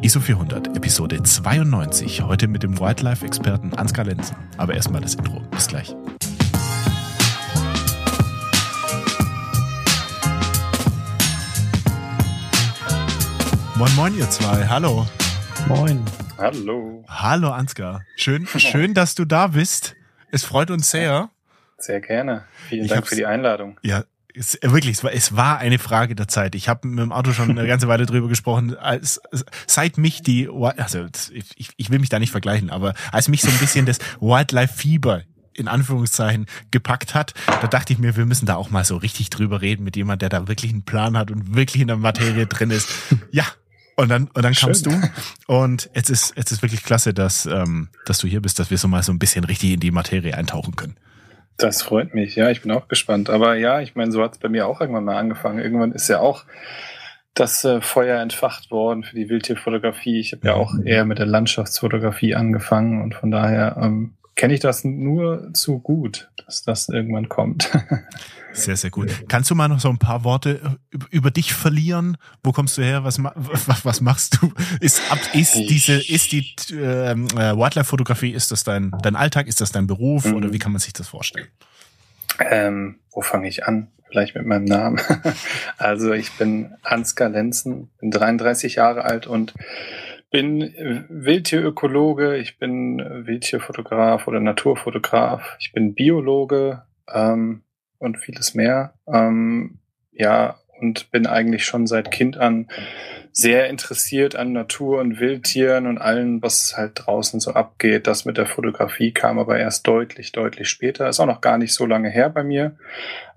ISO 400, Episode 92. Heute mit dem Wildlife-Experten Ansgar Lenzen. Aber erstmal das Intro. Bis gleich. Moin, moin, ihr zwei. Hallo. Moin. Hallo. Hallo, Ansgar. Schön, schön, dass du da bist. Es freut uns sehr. Sehr gerne. Vielen Ich Dank für die Einladung. Ja, es, äh, wirklich, es war, es war eine Frage der Zeit. Ich habe mit dem Auto schon eine ganze Weile drüber gesprochen. Als, seit mich die, also ich, ich will mich da nicht vergleichen, aber als mich so ein bisschen das Wildlife-Fieber in Anführungszeichen gepackt hat, da dachte ich mir, wir müssen da auch mal so richtig drüber reden mit jemand, der da wirklich einen Plan hat und wirklich in der Materie drin ist. Ja. Und dann, und dann kamst Schön. du. Und jetzt ist, jetzt ist wirklich klasse, dass, ähm, dass du hier bist, dass wir so mal so ein bisschen richtig in die Materie eintauchen können. Das freut mich. Ja, ich bin auch gespannt. Aber ja, ich meine, so hat es bei mir auch irgendwann mal angefangen. Irgendwann ist ja auch das äh, Feuer entfacht worden für die Wildtierfotografie. Ich habe ja auch eher mit der Landschaftsfotografie angefangen und von daher ähm, kenne ich das nur zu gut, dass das irgendwann kommt. Sehr, sehr gut. Kannst du mal noch so ein paar Worte über, dich verlieren? Wo kommst du her? Was, was, was machst du? Ist, ab, ist diese, ist die ähm, äh, Wildlife-Fotografie, ist das dein, dein Alltag? Ist das dein Beruf? Mhm. Oder wie kann man sich das vorstellen? Ähm, wo fange ich an? Vielleicht mit meinem Namen. Also ich bin Ansgar Lenzen, bin 33 Jahre alt und bin äh, Wildtierökologe, ich bin äh, Wildtierfotograf oder Naturfotograf, ich bin Biologe ähm, und vieles mehr. Ähm, ja, und bin eigentlich schon seit Kind an sehr interessiert an Natur und Wildtieren und allem, was halt draußen so abgeht. Das mit der Fotografie kam aber erst deutlich, deutlich später. Ist auch noch gar nicht so lange her bei mir.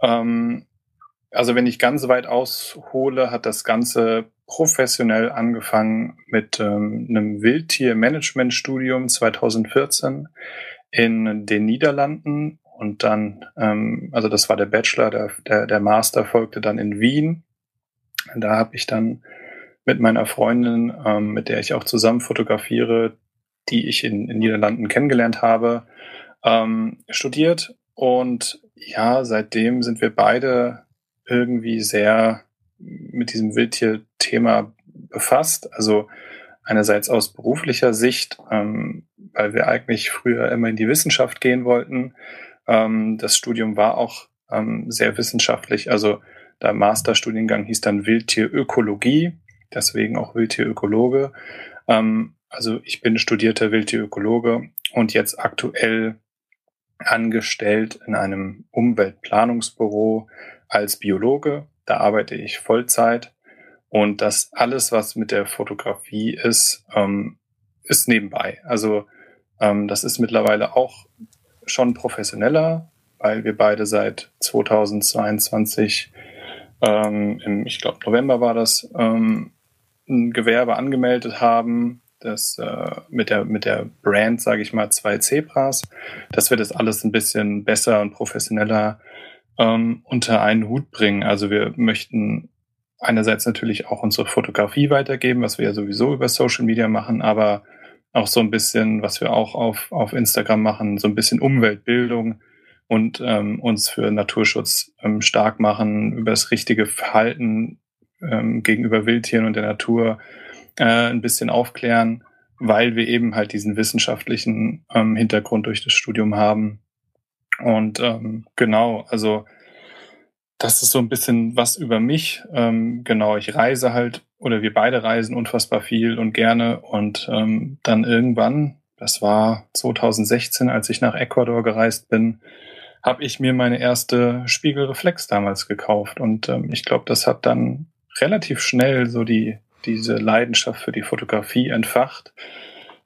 Ähm, also wenn ich ganz weit aushole, hat das Ganze professionell angefangen mit ähm, einem Wildtier-Management-Studium 2014 in den Niederlanden und dann, ähm, also das war der Bachelor, der, der, der Master folgte dann in Wien. Da habe ich dann mit meiner Freundin, ähm, mit der ich auch zusammen fotografiere, die ich in, in Niederlanden kennengelernt habe, ähm, studiert. Und ja, seitdem sind wir beide irgendwie sehr mit diesem Wildtier-Thema befasst. Also einerseits aus beruflicher Sicht, ähm, weil wir eigentlich früher immer in die Wissenschaft gehen wollten. Ähm, das Studium war auch ähm, sehr wissenschaftlich. Also der Masterstudiengang hieß dann Wildtierökologie, deswegen auch Wildtierökologe. Ähm, also ich bin studierter Wildtierökologe und jetzt aktuell angestellt in einem Umweltplanungsbüro als Biologe. Da arbeite ich Vollzeit und das alles, was mit der Fotografie ist, ähm, ist nebenbei. Also ähm, das ist mittlerweile auch schon professioneller, weil wir beide seit 2022, ähm, im, ich glaube November war das, ähm, ein Gewerbe angemeldet haben, das äh, mit der mit der Brand, sage ich mal, zwei Zebras, dass wir das alles ein bisschen besser und professioneller ähm, unter einen Hut bringen. Also wir möchten einerseits natürlich auch unsere Fotografie weitergeben, was wir ja sowieso über Social Media machen, aber auch so ein bisschen, was wir auch auf, auf Instagram machen, so ein bisschen Umweltbildung und ähm, uns für Naturschutz ähm, stark machen, über das richtige Verhalten ähm, gegenüber Wildtieren und der Natur äh, ein bisschen aufklären, weil wir eben halt diesen wissenschaftlichen ähm, Hintergrund durch das Studium haben. Und ähm, genau, also das ist so ein bisschen was über mich. Ähm, genau, ich reise halt, oder wir beide reisen unfassbar viel und gerne. Und ähm, dann irgendwann, das war 2016, als ich nach Ecuador gereist bin, habe ich mir meine erste Spiegelreflex damals gekauft. Und ähm, ich glaube, das hat dann relativ schnell so die, diese Leidenschaft für die Fotografie entfacht.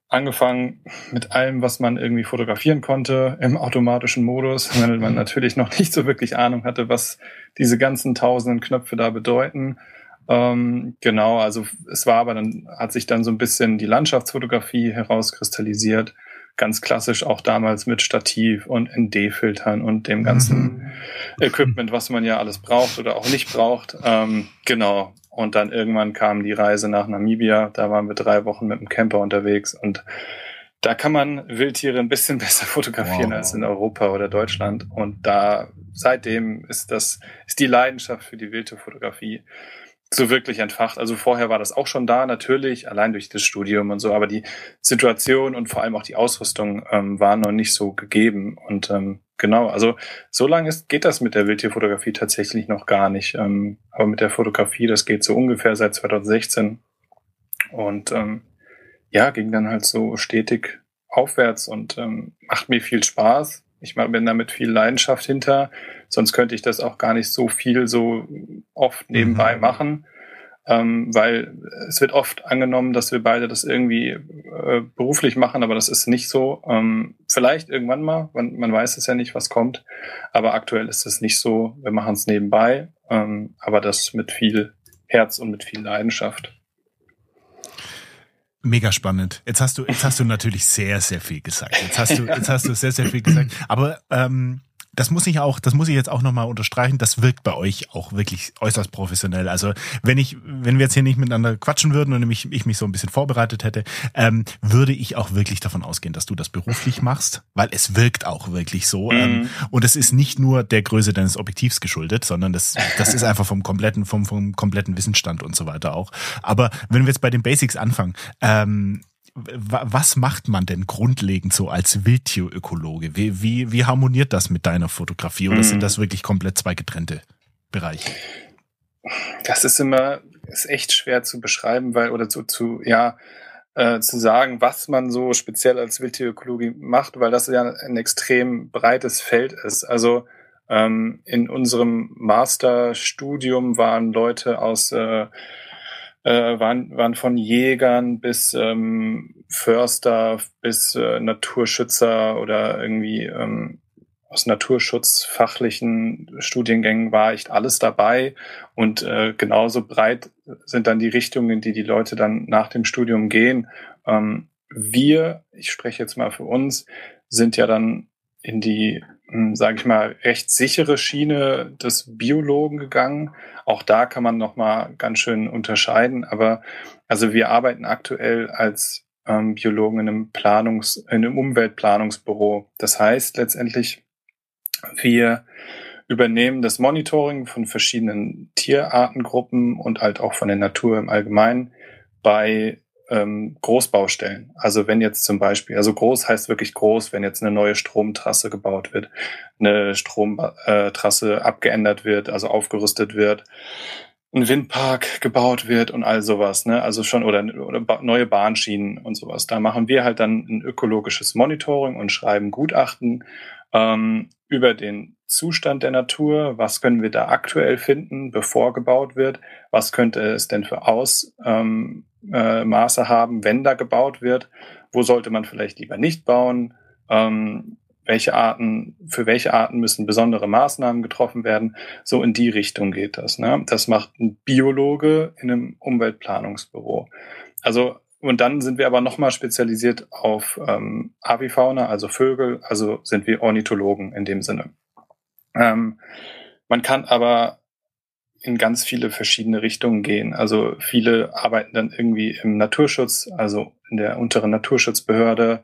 Angefangen mit allem, was man irgendwie fotografieren konnte im automatischen Modus, weil man natürlich noch nicht so wirklich Ahnung hatte, was diese ganzen tausenden Knöpfe da bedeuten. Ähm, genau, also es war aber dann, hat sich dann so ein bisschen die Landschaftsfotografie herauskristallisiert. Ganz klassisch auch damals mit Stativ und ND-Filtern und dem ganzen Equipment, was man ja alles braucht oder auch nicht braucht. Ähm, genau. Und dann irgendwann kam die Reise nach Namibia. Da waren wir drei Wochen mit dem Camper unterwegs und da kann man Wildtiere ein bisschen besser fotografieren Wow. als in Europa oder Deutschland. Und da seitdem ist das ist die Leidenschaft für die Wildtierfotografie so wirklich entfacht. Also vorher war das auch schon da, natürlich, allein durch das Studium und so, aber die Situation und vor allem auch die Ausrüstung ähm, waren noch nicht so gegeben. Und ähm, genau, also so lange ist, geht das mit der Wildtierfotografie tatsächlich noch gar nicht. Ähm, aber mit der Fotografie, das geht so ungefähr seit 2016. Und ähm, ja, ging dann halt so stetig aufwärts und ähm, macht mir viel Spaß. Ich bin da mit viel Leidenschaft hinter. Sonst könnte ich das auch gar nicht so viel so oft nebenbei mhm. machen. Ähm, weil es wird oft angenommen, dass wir beide das irgendwie äh, beruflich machen, aber das ist nicht so. Ähm, vielleicht irgendwann mal, man, man, weiß es ja nicht, was kommt, aber aktuell ist es nicht so. Wir machen es nebenbei, ähm, aber das mit viel Herz und mit viel Leidenschaft. Mega spannend. Jetzt hast du, jetzt hast du natürlich sehr, sehr viel gesagt. Jetzt hast du, jetzt hast du sehr, sehr viel gesagt. Aber ähm, das muss ich auch, das muss ich jetzt auch nochmal unterstreichen, das wirkt bei euch auch wirklich äußerst professionell. Also wenn ich, wenn wir jetzt hier nicht miteinander quatschen würden und ich, ich mich so ein bisschen vorbereitet hätte, ähm, würde ich auch wirklich davon ausgehen, dass du das beruflich machst, weil es wirkt auch wirklich so. Mhm. Ähm, und es ist nicht nur der Größe deines Objektivs geschuldet, sondern das, das ist einfach vom kompletten, vom, vom kompletten Wissensstand und so weiter auch. Aber wenn wir jetzt bei den Basics anfangen, ähm, was macht man denn grundlegend so als Wildtierökologe? Wie, wie, wie harmoniert das mit deiner Fotografie oder mhm. sind das wirklich komplett zwei getrennte Bereiche? Das ist immer, ist echt schwer zu beschreiben, weil, oder zu, zu ja, äh, zu sagen, was man so speziell als Wildtierökologie macht, weil das ja ein extrem breites Feld ist. Also ähm, in unserem Masterstudium waren Leute aus äh, äh, waren, waren von Jägern bis ähm, Förster bis äh, Naturschützer oder irgendwie ähm, aus naturschutzfachlichen Studiengängen war echt alles dabei und äh, genauso breit sind dann die Richtungen, die die Leute dann nach dem Studium gehen. Ähm, wir, ich spreche jetzt mal für uns, sind ja dann in die, sage ich mal, recht sichere Schiene des Biologen gegangen. Auch da kann man noch mal ganz schön unterscheiden. Aber also wir arbeiten aktuell als ähm, Biologen in einem Planungs, in einem Umweltplanungsbüro. Das heißt letztendlich, wir übernehmen das Monitoring von verschiedenen Tierartengruppen und halt auch von der Natur im Allgemeinen bei ähm, Großbaustellen. Also wenn jetzt zum Beispiel, also groß heißt wirklich groß, wenn jetzt eine neue Stromtrasse gebaut wird, eine Stromtrasse abgeändert wird, also aufgerüstet wird, ein Windpark gebaut wird und all sowas, ne? Also schon oder, oder neue Bahnschienen und sowas. Da machen wir halt dann ein ökologisches Monitoring und schreiben Gutachten ähm, über den Zustand der Natur, was können wir da aktuell finden, bevor gebaut wird, was könnte es denn für Ausmaße ähm, äh, haben, wenn da gebaut wird, wo sollte man vielleicht lieber nicht bauen, ähm, welche Arten, für welche Arten müssen besondere Maßnahmen getroffen werden. So in die Richtung geht das. Ne? Das macht ein Biologe in einem Umweltplanungsbüro. Also und dann sind wir aber nochmal spezialisiert auf ähm, Avifauna, also Vögel, also sind wir Ornithologen in dem Sinne. Ähm, man kann aber in ganz viele verschiedene Richtungen gehen. Also viele arbeiten dann irgendwie im Naturschutz, also in der unteren Naturschutzbehörde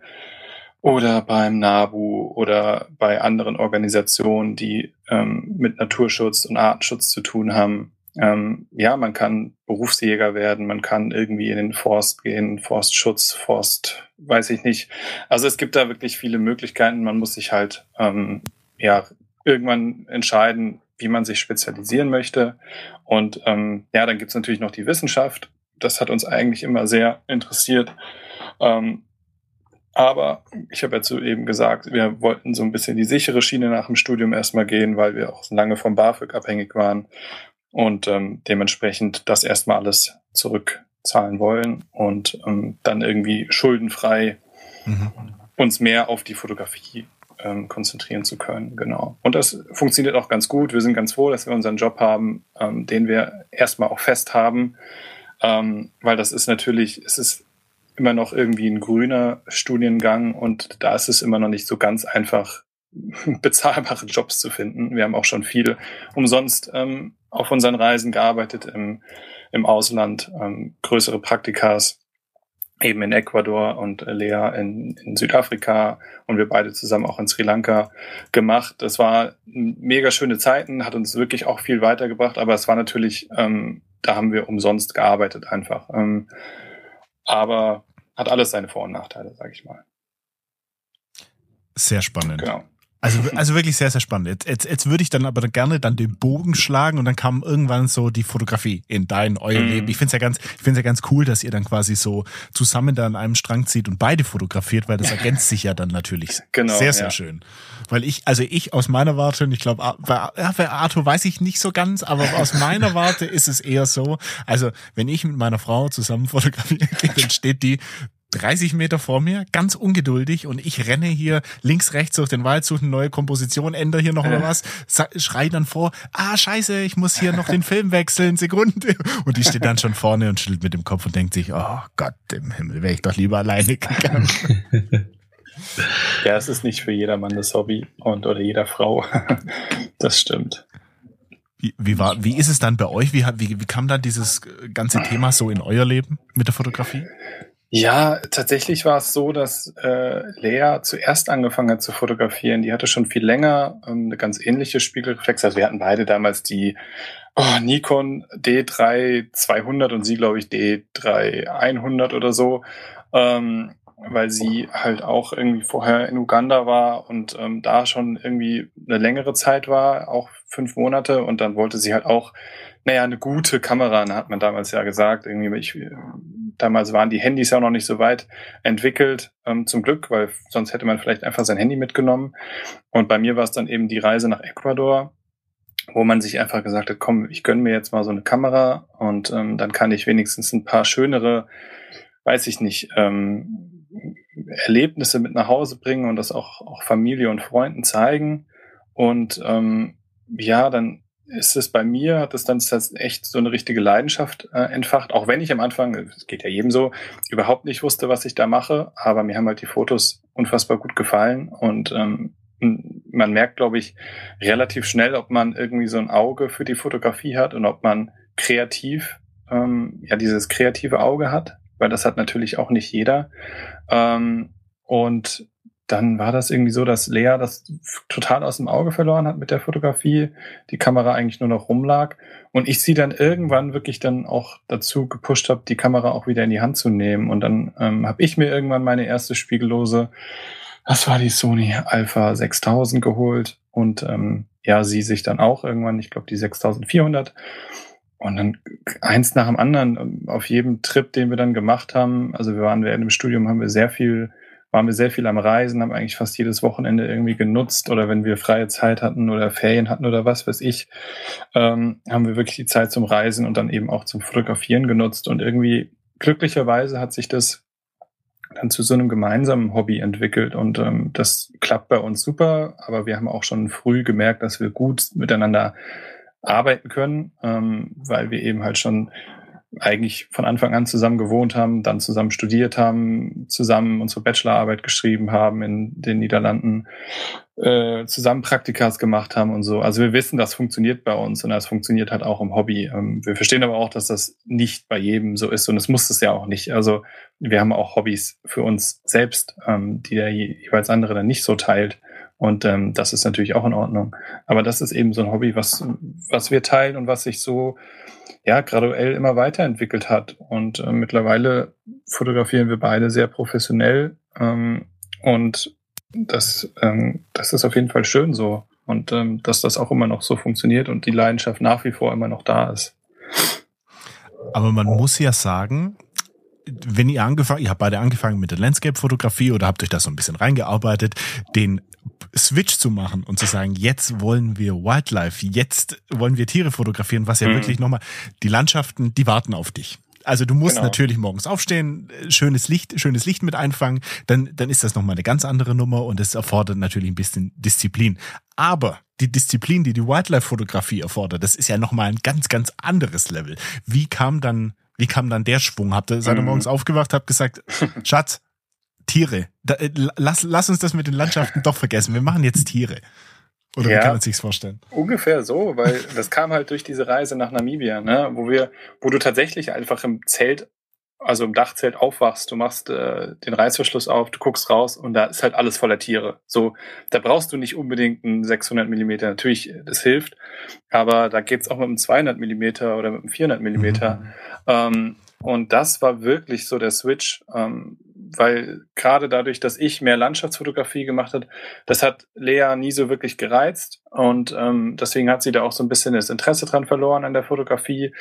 oder beim NABU oder bei anderen Organisationen, die ähm, mit Naturschutz und Artenschutz zu tun haben. Ähm, ja, man kann Berufsjäger werden, man kann irgendwie in den Forst gehen, Forstschutz, Forst, weiß ich nicht. Also es gibt da wirklich viele Möglichkeiten. Man muss sich halt ähm, ja irgendwann entscheiden, wie man sich spezialisieren möchte. Und ähm, ja, dann gibt's natürlich noch die Wissenschaft. Das hat uns eigentlich immer sehr interessiert. Ähm, aber ich habe ja zu eben gesagt, wir wollten so ein bisschen die sichere Schiene nach dem Studium erstmal gehen, weil wir auch lange vom BAföG abhängig waren und ähm, dementsprechend das erstmal alles zurückzahlen wollen und ähm, dann irgendwie schuldenfrei mhm. uns mehr auf die Fotografie ähm, konzentrieren zu können. Genau. Und das funktioniert auch ganz gut. Wir sind ganz froh, dass wir unseren Job haben, ähm, den wir erstmal auch fest haben, ähm, weil das ist natürlich, es ist immer noch irgendwie ein grüner Studiengang und da ist es immer noch nicht so ganz einfach, bezahlbare Jobs zu finden. Wir haben auch schon viel umsonst ähm, auf unseren Reisen gearbeitet im, im Ausland, ähm, größere Praktikas eben in Ecuador und Lea in, in Südafrika und wir beide zusammen auch in Sri Lanka gemacht. Das war mega schöne Zeiten, hat uns wirklich auch viel weitergebracht, aber es war natürlich ähm, da haben wir umsonst gearbeitet einfach. Ähm, aber hat alles seine Vor- und Nachteile, sage ich mal. Sehr spannend. Genau. Also, also wirklich sehr, sehr spannend. Jetzt, jetzt, jetzt würde ich dann aber gerne dann den Bogen schlagen und dann kam irgendwann so die Fotografie in dein, euer mm. Leben. Ich finde es ja ganz, ich finde ja ganz cool, dass ihr dann quasi so zusammen da an einem Strang zieht und beide fotografiert, weil das ergänzt sich ja dann natürlich genau, sehr, sehr ja. schön. Weil ich, also ich aus meiner Warte, und ich glaube, bei, bei Arthur weiß ich nicht so ganz, aber aus meiner Warte ist es eher so, also wenn ich mit meiner Frau zusammen fotografiere, dann steht die 30 Meter vor mir, ganz ungeduldig und ich renne hier links, rechts durch den Wald, suche eine neue Komposition, ändere hier noch mal was, schrei dann vor, ah scheiße, ich muss hier noch den Film wechseln, Sekunde. Und die steht dann schon vorne und schüttelt mit dem Kopf und denkt sich, oh Gott im Himmel, wäre ich doch lieber alleine gegangen. Ja, es ist nicht für jedermann das Hobby und oder jeder Frau. Das stimmt. Wie, wie, war, wie ist es dann bei euch? Wie, wie, wie kam dann dieses ganze Thema so in euer Leben mit der Fotografie? Ja, tatsächlich war es so, dass äh, Lea zuerst angefangen hat zu fotografieren. Die hatte schon viel länger ähm, eine ganz ähnliche Spiegelreflex. Also wir hatten beide damals die oh, Nikon D3 200 und sie, glaube ich, D3 100 oder so. Ähm, weil sie halt auch irgendwie vorher in Uganda war und ähm, da schon irgendwie eine längere Zeit war, auch fünf Monate. Und dann wollte sie halt auch, naja, eine gute Kamera, hat man damals ja gesagt. Irgendwie, ich Damals waren die Handys ja noch nicht so weit entwickelt, ähm, zum Glück, weil sonst hätte man vielleicht einfach sein Handy mitgenommen. Und bei mir war es dann eben die Reise nach Ecuador, wo man sich einfach gesagt hat, komm, ich gönne mir jetzt mal so eine Kamera und ähm, dann kann ich wenigstens ein paar schönere, weiß ich nicht, ähm, Erlebnisse mit nach Hause bringen und das auch, auch Familie und Freunden zeigen. Und ähm, ja, dann ist es bei mir, hat es dann echt so eine richtige Leidenschaft äh, entfacht, auch wenn ich am Anfang, es geht ja jedem so, überhaupt nicht wusste, was ich da mache, aber mir haben halt die Fotos unfassbar gut gefallen und ähm, man merkt, glaube ich, relativ schnell, ob man irgendwie so ein Auge für die Fotografie hat und ob man kreativ, ähm, ja, dieses kreative Auge hat, weil das hat natürlich auch nicht jeder. Ähm, und dann war das irgendwie so, dass Lea das total aus dem Auge verloren hat mit der Fotografie, die Kamera eigentlich nur noch rumlag und ich sie dann irgendwann wirklich dann auch dazu gepusht habe, die Kamera auch wieder in die Hand zu nehmen und dann ähm, habe ich mir irgendwann meine erste Spiegellose, das war die Sony Alpha 6000 geholt und ähm, ja, sie sich dann auch irgendwann, ich glaube die 6400 und dann eins nach dem anderen ähm, auf jedem Trip, den wir dann gemacht haben, also wir waren während dem Studium, haben wir sehr viel waren wir sehr viel am Reisen, haben eigentlich fast jedes Wochenende irgendwie genutzt oder wenn wir freie Zeit hatten oder Ferien hatten oder was weiß ich, ähm, haben wir wirklich die Zeit zum Reisen und dann eben auch zum Fotografieren genutzt. Und irgendwie glücklicherweise hat sich das dann zu so einem gemeinsamen Hobby entwickelt und ähm, das klappt bei uns super, aber wir haben auch schon früh gemerkt, dass wir gut miteinander arbeiten können, ähm, weil wir eben halt schon eigentlich von Anfang an zusammen gewohnt haben, dann zusammen studiert haben, zusammen unsere Bachelorarbeit geschrieben haben in den Niederlanden, äh, zusammen Praktikas gemacht haben und so. Also wir wissen, das funktioniert bei uns und das funktioniert halt auch im Hobby. Ähm, wir verstehen aber auch, dass das nicht bei jedem so ist und es muss es ja auch nicht. Also wir haben auch Hobbys für uns selbst, ähm, die der jeweils andere dann nicht so teilt. Und ähm, das ist natürlich auch in Ordnung. Aber das ist eben so ein Hobby, was, was wir teilen und was sich so ja graduell immer weiterentwickelt hat. Und äh, mittlerweile fotografieren wir beide sehr professionell. Ähm, und das, ähm, das ist auf jeden Fall schön so. Und ähm, dass das auch immer noch so funktioniert und die Leidenschaft nach wie vor immer noch da ist. Aber man muss ja sagen, wenn ihr angefangen, ihr habt beide angefangen mit der Landscape-Fotografie oder habt euch da so ein bisschen reingearbeitet, den Switch zu machen und zu sagen, jetzt wollen wir Wildlife, jetzt wollen wir Tiere fotografieren, was ja mhm. wirklich nochmal, die Landschaften, die warten auf dich. Also du musst genau. natürlich morgens aufstehen, schönes Licht, schönes Licht mit einfangen, dann, dann ist das nochmal eine ganz andere Nummer und es erfordert natürlich ein bisschen Disziplin. Aber die Disziplin, die die Wildlife-Fotografie erfordert, das ist ja nochmal ein ganz, ganz anderes Level. Wie kam dann, wie kam dann der Schwung? Habt ihr, seid ihr mhm. morgens aufgewacht, habt gesagt, Schatz, Tiere. Da, äh, lass, lass uns das mit den Landschaften doch vergessen. Wir machen jetzt Tiere. Oder ja, wie kann man sich's vorstellen? Ungefähr so, weil das kam halt durch diese Reise nach Namibia, ne, wo wir, wo du tatsächlich einfach im Zelt also im Dachzelt aufwachst, du machst äh, den Reißverschluss auf, du guckst raus und da ist halt alles voller Tiere. So, da brauchst du nicht unbedingt einen 600 Millimeter. Natürlich, das hilft, aber da geht's auch mit einem 200 Millimeter oder mit einem 400 Millimeter. Mhm. Ähm, und das war wirklich so der Switch, ähm, weil gerade dadurch, dass ich mehr Landschaftsfotografie gemacht hat, das hat Lea nie so wirklich gereizt. Und ähm, deswegen hat sie da auch so ein bisschen das Interesse dran verloren an der Fotografie.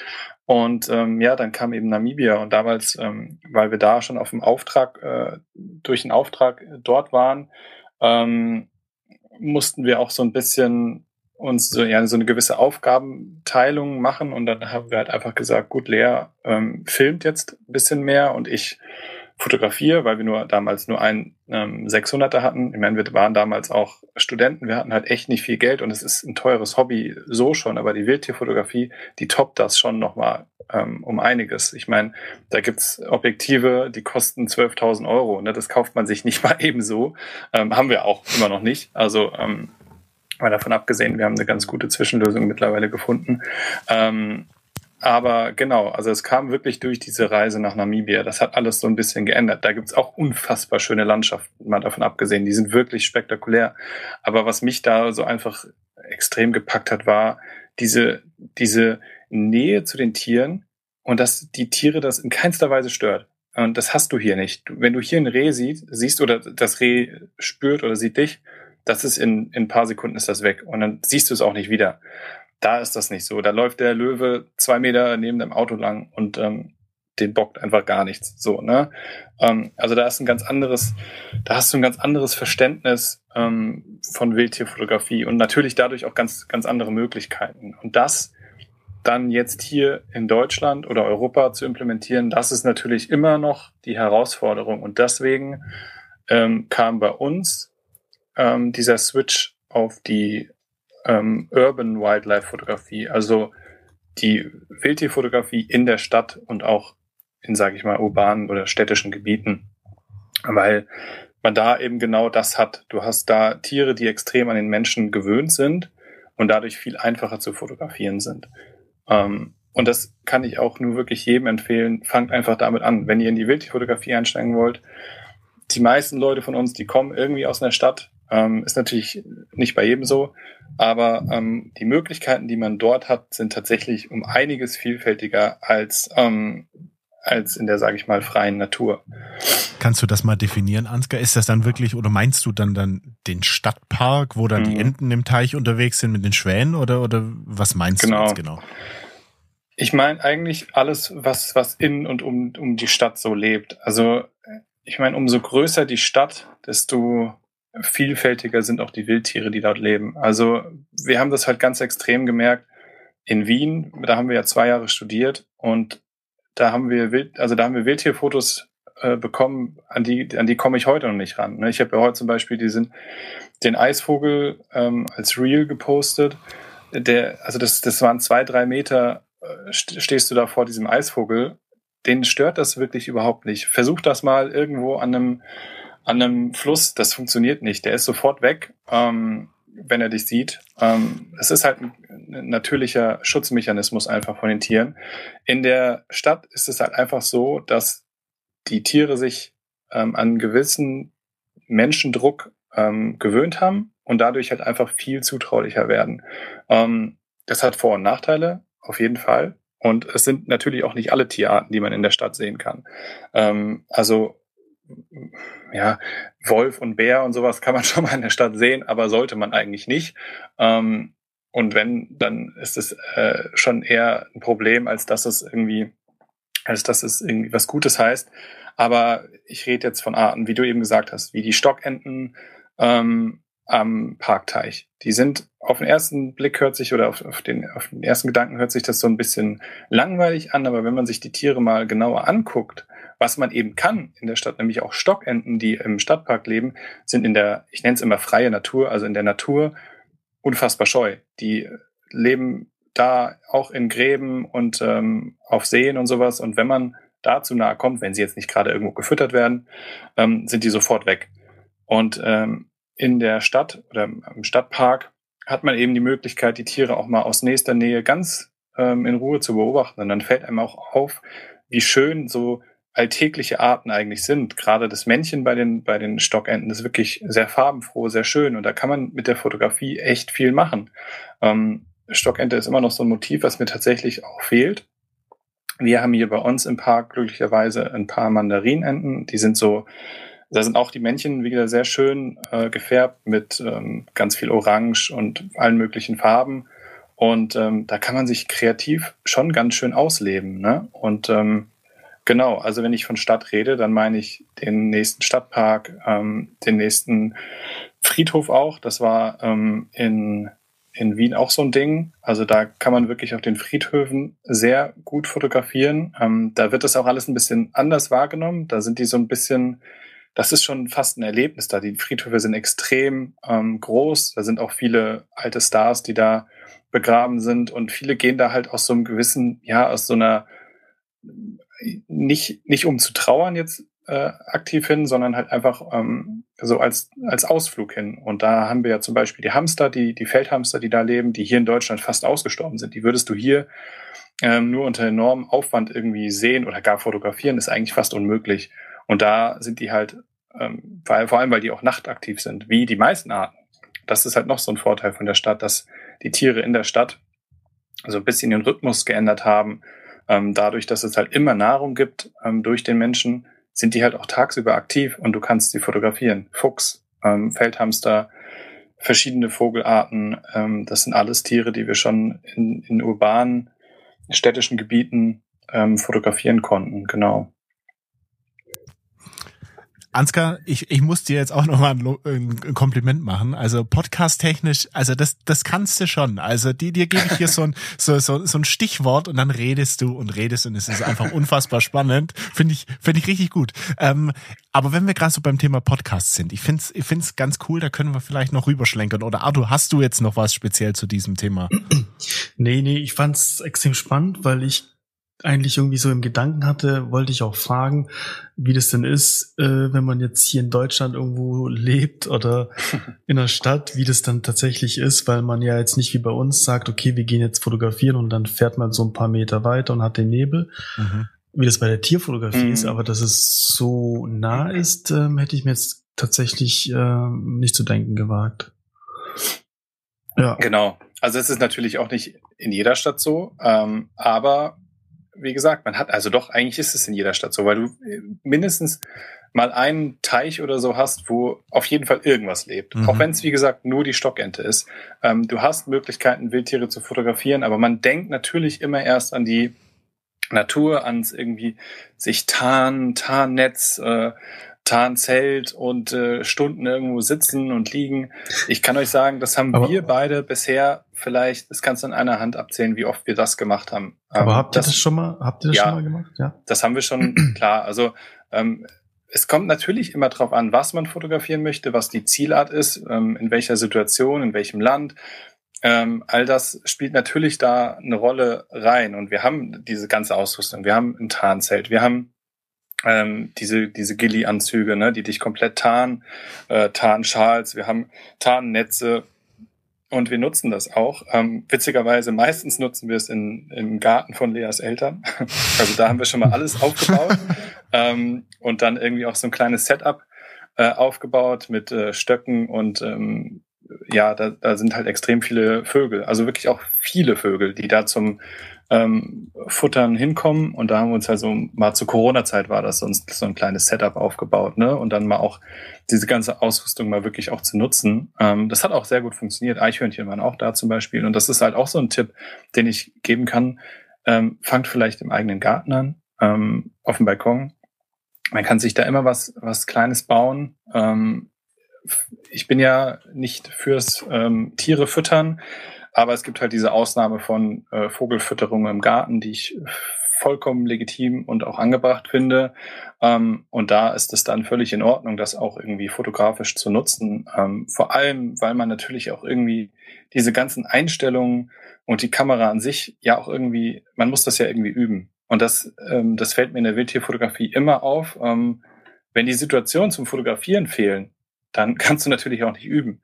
Und ähm, ja, dann kam eben Namibia. Und damals, ähm, weil wir da schon auf dem Auftrag, äh, durch den Auftrag dort waren, ähm, mussten wir auch so ein bisschen uns so, ja, so eine gewisse Aufgabenteilung machen. Und dann haben wir halt einfach gesagt, gut, Lea ähm, filmt jetzt ein bisschen mehr. Und ich fotografiere, weil wir nur damals nur ein ähm, 600er hatten. Ich meine, wir waren damals auch Studenten, wir hatten halt echt nicht viel Geld und es ist ein teures Hobby so schon, aber die Wildtierfotografie, die toppt das schon nochmal ähm, um einiges. Ich meine, da gibt's Objektive, die kosten 12.000 Euro. Ne? Das kauft man sich nicht mal ebenso. Ähm, haben wir auch immer noch nicht. Also ähm, Mal davon abgesehen, wir haben eine ganz gute Zwischenlösung mittlerweile gefunden. Ähm, aber genau, also es kam wirklich durch diese Reise nach Namibia. Das hat alles so ein bisschen geändert. Da gibt's auch unfassbar schöne Landschaften, mal davon abgesehen. Die sind wirklich spektakulär. Aber was mich da so einfach extrem gepackt hat, war diese, diese Nähe zu den Tieren und dass die Tiere das in keinster Weise stört. Und das hast du hier nicht. Wenn du hier ein Reh siehst, siehst oder das Reh spürt oder sieht dich, das ist in, in ein paar Sekunden ist das weg und dann siehst du es auch nicht wieder. Da ist das nicht so. Da läuft der Löwe zwei Meter neben dem Auto lang und ähm, den bockt einfach gar nichts. So, ne? Ähm, also da ist ein ganz anderes, da hast du ein ganz anderes Verständnis ähm, von Wildtierfotografie und natürlich dadurch auch ganz, ganz andere Möglichkeiten. Und das dann jetzt hier in Deutschland oder Europa zu implementieren, das ist natürlich immer noch die Herausforderung. Und deswegen ähm, kam bei uns ähm, dieser Switch auf die ähm, Urban Wildlife Fotografie, also die Wildtierfotografie in der Stadt und auch in, sage ich mal, urbanen oder städtischen Gebieten, weil man da eben genau das hat. Du hast da Tiere, die extrem an den Menschen gewöhnt sind und dadurch viel einfacher zu fotografieren sind. Ähm, und das kann ich auch nur wirklich jedem empfehlen. Fangt einfach damit an. Wenn ihr in die Wildtierfotografie einsteigen wollt, die meisten Leute von uns, die kommen irgendwie aus einer Stadt, ähm, ist natürlich nicht bei jedem so, aber ähm, die Möglichkeiten, die man dort hat, sind tatsächlich um einiges vielfältiger als, ähm, als in der, sage ich mal, freien Natur. Kannst du das mal definieren, Ansgar? Ist das dann wirklich, oder meinst du dann dann den Stadtpark, wo dann mhm. die Enten im Teich unterwegs sind mit den Schwänen, oder, oder was meinst genau. du jetzt genau? Ich meine eigentlich alles, was, was in und um, um die Stadt so lebt. Also ich meine, umso größer die Stadt, desto vielfältiger sind auch die Wildtiere, die dort leben. Also wir haben das halt ganz extrem gemerkt in Wien. Da haben wir ja zwei Jahre studiert und da haben wir Wild, also da haben wir Wildtierfotos äh, bekommen, an die, an die komme ich heute noch nicht ran. Ne? Ich habe ja heute zum Beispiel diesen, den Eisvogel ähm, als Reel gepostet. Der, also das, das waren zwei, drei Meter, äh, stehst du da vor diesem Eisvogel. Den stört das wirklich überhaupt nicht. Versuch das mal irgendwo an einem an einem Fluss, das funktioniert nicht. Der ist sofort weg, ähm, wenn er dich sieht. Ähm, es ist halt ein, natürlicher Schutzmechanismus einfach von den Tieren. In der Stadt ist es halt einfach so, dass die Tiere sich ähm, an gewissen Menschendruck ähm, gewöhnt haben und dadurch halt einfach viel zutraulicher werden. Ähm, das hat Vor- und Nachteile, auf jeden Fall. Und es sind natürlich auch nicht alle Tierarten, die man in der Stadt sehen kann. Ähm, also ja, Wolf und Bär und sowas kann man schon mal in der Stadt sehen, aber sollte man eigentlich nicht. Ähm, und wenn, dann ist es äh, schon eher ein Problem, als dass es irgendwie, als dass es irgendwie was Gutes heißt. Aber ich rede jetzt von Arten, wie du eben gesagt hast, wie die Stockenten ähm, am Parkteich. Die sind auf den ersten Blick hört sich oder auf, auf, den, auf den ersten Gedanken hört sich das so ein bisschen langweilig an, aber wenn man sich die Tiere mal genauer anguckt, was man eben kann in der Stadt, nämlich auch Stockenten, die im Stadtpark leben, sind in der, ich nenne es immer freie Natur, also in der Natur unfassbar scheu. Die leben da auch in Gräben und ähm, auf Seen und sowas. Und wenn man da zu nahe kommt, wenn sie jetzt nicht gerade irgendwo gefüttert werden, ähm, sind die sofort weg. Und ähm, in der Stadt oder im Stadtpark hat man eben die Möglichkeit, die Tiere auch mal aus nächster Nähe ganz ähm, in Ruhe zu beobachten. Und dann fällt einem auch auf, wie schön so alltägliche Arten eigentlich sind. Gerade das Männchen bei den, bei den Stockenten ist wirklich sehr farbenfroh, sehr schön. Und da kann man mit der Fotografie echt viel machen. Ähm, Stockente ist immer noch so ein Motiv, was mir tatsächlich auch fehlt. Wir haben hier bei uns im Park glücklicherweise ein paar Mandarinenten. Die sind so, da sind auch die Männchen wieder sehr schön äh, gefärbt mit ähm, ganz viel Orange und allen möglichen Farben. Und ähm, da kann man sich kreativ schon ganz schön ausleben. Ne? Und ähm, genau, also wenn ich von Stadt rede, dann meine ich den nächsten Stadtpark, ähm, den nächsten Friedhof auch. Das war ähm, in in Wien auch so ein Ding. Also da kann man wirklich auf den Friedhöfen sehr gut fotografieren. Ähm, da wird das auch alles ein bisschen anders wahrgenommen. Da sind die so ein bisschen, das ist schon fast ein Erlebnis da. Die Friedhöfe sind extrem ähm, groß. Da sind auch viele alte Stars, die da begraben sind und viele gehen da halt aus so einem gewissen, ja, aus so einer nicht, nicht um zu trauern jetzt äh, aktiv hin, sondern halt einfach ähm, so als, als Ausflug hin. Und da haben wir ja zum Beispiel die Hamster, die, die Feldhamster, die da leben, die hier in Deutschland fast ausgestorben sind. Die würdest du hier ähm, nur unter enormem Aufwand irgendwie sehen oder gar fotografieren, ist eigentlich fast unmöglich. Und da sind die halt, ähm, vor allem, weil die auch nachtaktiv sind, wie die meisten Arten. Das ist halt noch so ein Vorteil von der Stadt, dass die Tiere in der Stadt so ein bisschen den Rhythmus geändert haben, ähm, dadurch, dass es halt immer Nahrung gibt ähm, durch den Menschen, sind die halt auch tagsüber aktiv und du kannst sie fotografieren. Fuchs, ähm, Feldhamster, verschiedene Vogelarten, ähm, das sind alles Tiere, die wir schon in, in urbanen, städtischen Gebieten ähm, fotografieren konnten, genau. Ansgar, ich, ich muss dir jetzt auch nochmal ein, ein Kompliment machen. Also podcast-technisch, also das, das kannst du schon. Also die, dir gebe ich hier so ein, so, so, so ein Stichwort und dann redest du und redest und es ist einfach unfassbar spannend. Finde ich, finde ich richtig gut. Ähm, aber wenn wir gerade so beim Thema Podcast sind, ich finde es ich find's ganz cool, da können wir vielleicht noch rüberschlenkern. Oder Arthur, hast du jetzt noch was speziell zu diesem Thema? Nee, nee, ich fand's extrem spannend, weil ich eigentlich irgendwie so im Gedanken hatte, wollte ich auch fragen, wie das denn ist, äh, wenn man jetzt hier in Deutschland irgendwo lebt oder in der Stadt, wie das dann tatsächlich ist, weil man ja jetzt nicht wie bei uns sagt, okay, wir gehen jetzt fotografieren und dann fährt man so ein paar Meter weiter und hat den Nebel. Mhm. Wie das bei der Tierfotografie mhm. ist, aber dass es so nah ist, ähm, hätte ich mir jetzt tatsächlich äh, nicht zu denken gewagt. Ja. Genau. Also es ist natürlich auch nicht in jeder Stadt so, ähm, aber wie gesagt, man hat, also doch, eigentlich ist es in jeder Stadt so, weil du äh, mindestens mal einen Teich oder so hast, wo auf jeden Fall irgendwas lebt. Mhm. Auch wenn es, wie gesagt, nur die Stockente ist. Ähm, du hast Möglichkeiten, Wildtiere zu fotografieren, aber man denkt natürlich immer erst an die Natur, ans irgendwie sich Tarn, Tarnnetz, äh, Tarnzelt und äh, Stunden irgendwo sitzen und liegen. Ich kann euch sagen, das haben aber, wir beide bisher vielleicht, das kannst du in einer Hand abzählen, wie oft wir das gemacht haben. Aber ähm, habt ihr das, das, schon mal, habt ihr das ja, schon mal gemacht? Ja, das haben wir schon, klar. Also ähm, es kommt natürlich immer darauf an, was man fotografieren möchte, was die Zielart ist, ähm, in welcher Situation, in welchem Land. Ähm, all das spielt natürlich da eine Rolle rein. Und wir haben diese ganze Ausrüstung. Wir haben ein Tarnzelt, wir haben ähm, diese, diese Gilly-Anzüge, ne, die dich komplett tarnen, äh, Tarnschals, wir haben Tarnnetze und wir nutzen das auch. Ähm, witzigerweise, meistens nutzen wir es in, im Garten von Leas Eltern. also da haben wir schon mal alles aufgebaut ähm, und dann irgendwie auch so ein kleines Setup äh, aufgebaut mit äh, Stöcken und ähm, ja, da, da sind halt extrem viele Vögel, also wirklich auch viele Vögel, die da zum ähm, Futtern hinkommen. Und da haben wir uns also mal zur Corona-Zeit war das sonst so ein kleines Setup aufgebaut, ne? Und dann mal auch diese ganze Ausrüstung mal wirklich auch zu nutzen. Ähm, das hat auch sehr gut funktioniert. Eichhörnchen waren auch da zum Beispiel. Und das ist halt auch so ein Tipp, den ich geben kann. Ähm, fangt vielleicht im eigenen Garten an, ähm, auf dem Balkon. Man kann sich da immer was, was Kleines bauen. Ähm, ich bin ja nicht fürs ähm, Tiere füttern, aber es gibt halt diese Ausnahme von äh, Vogelfütterung im Garten, die ich vollkommen legitim und auch angebracht finde. Ähm, und da ist es dann völlig in Ordnung, das auch irgendwie fotografisch zu nutzen. Ähm, vor allem, weil man natürlich auch irgendwie diese ganzen Einstellungen und die Kamera an sich ja auch irgendwie, man muss das ja irgendwie üben. Und das, ähm, das fällt mir in der Wildtierfotografie immer auf. Ähm, wenn die Situationen zum Fotografieren fehlen, dann kannst du natürlich auch nicht üben.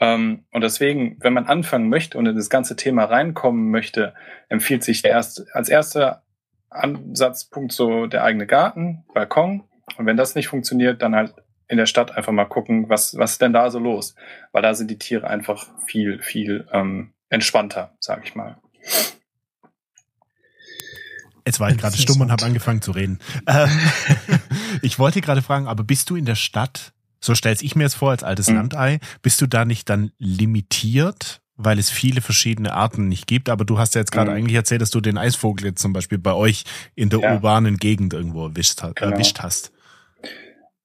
Ähm, und deswegen, wenn man anfangen möchte und in das ganze Thema reinkommen möchte, empfiehlt sich erst als erster Ansatzpunkt so der eigene Garten, Balkon. Und wenn das nicht funktioniert, dann halt in der Stadt einfach mal gucken, was, was ist denn da so los? Weil da sind die Tiere einfach viel, viel ähm, entspannter, sag ich mal. Jetzt war ich gerade stumm und habe angefangen zu reden. Ähm, ich wollte gerade fragen, aber bist du in der Stadt, so stell's ich mir jetzt vor als altes mhm. Landei, bist du da nicht dann limitiert, weil es viele verschiedene Arten nicht gibt? Aber du hast ja jetzt gerade mhm. eigentlich erzählt, dass du den Eisvogel jetzt zum Beispiel bei euch in der ja. urbanen Gegend irgendwo erwischt, genau. erwischt hast.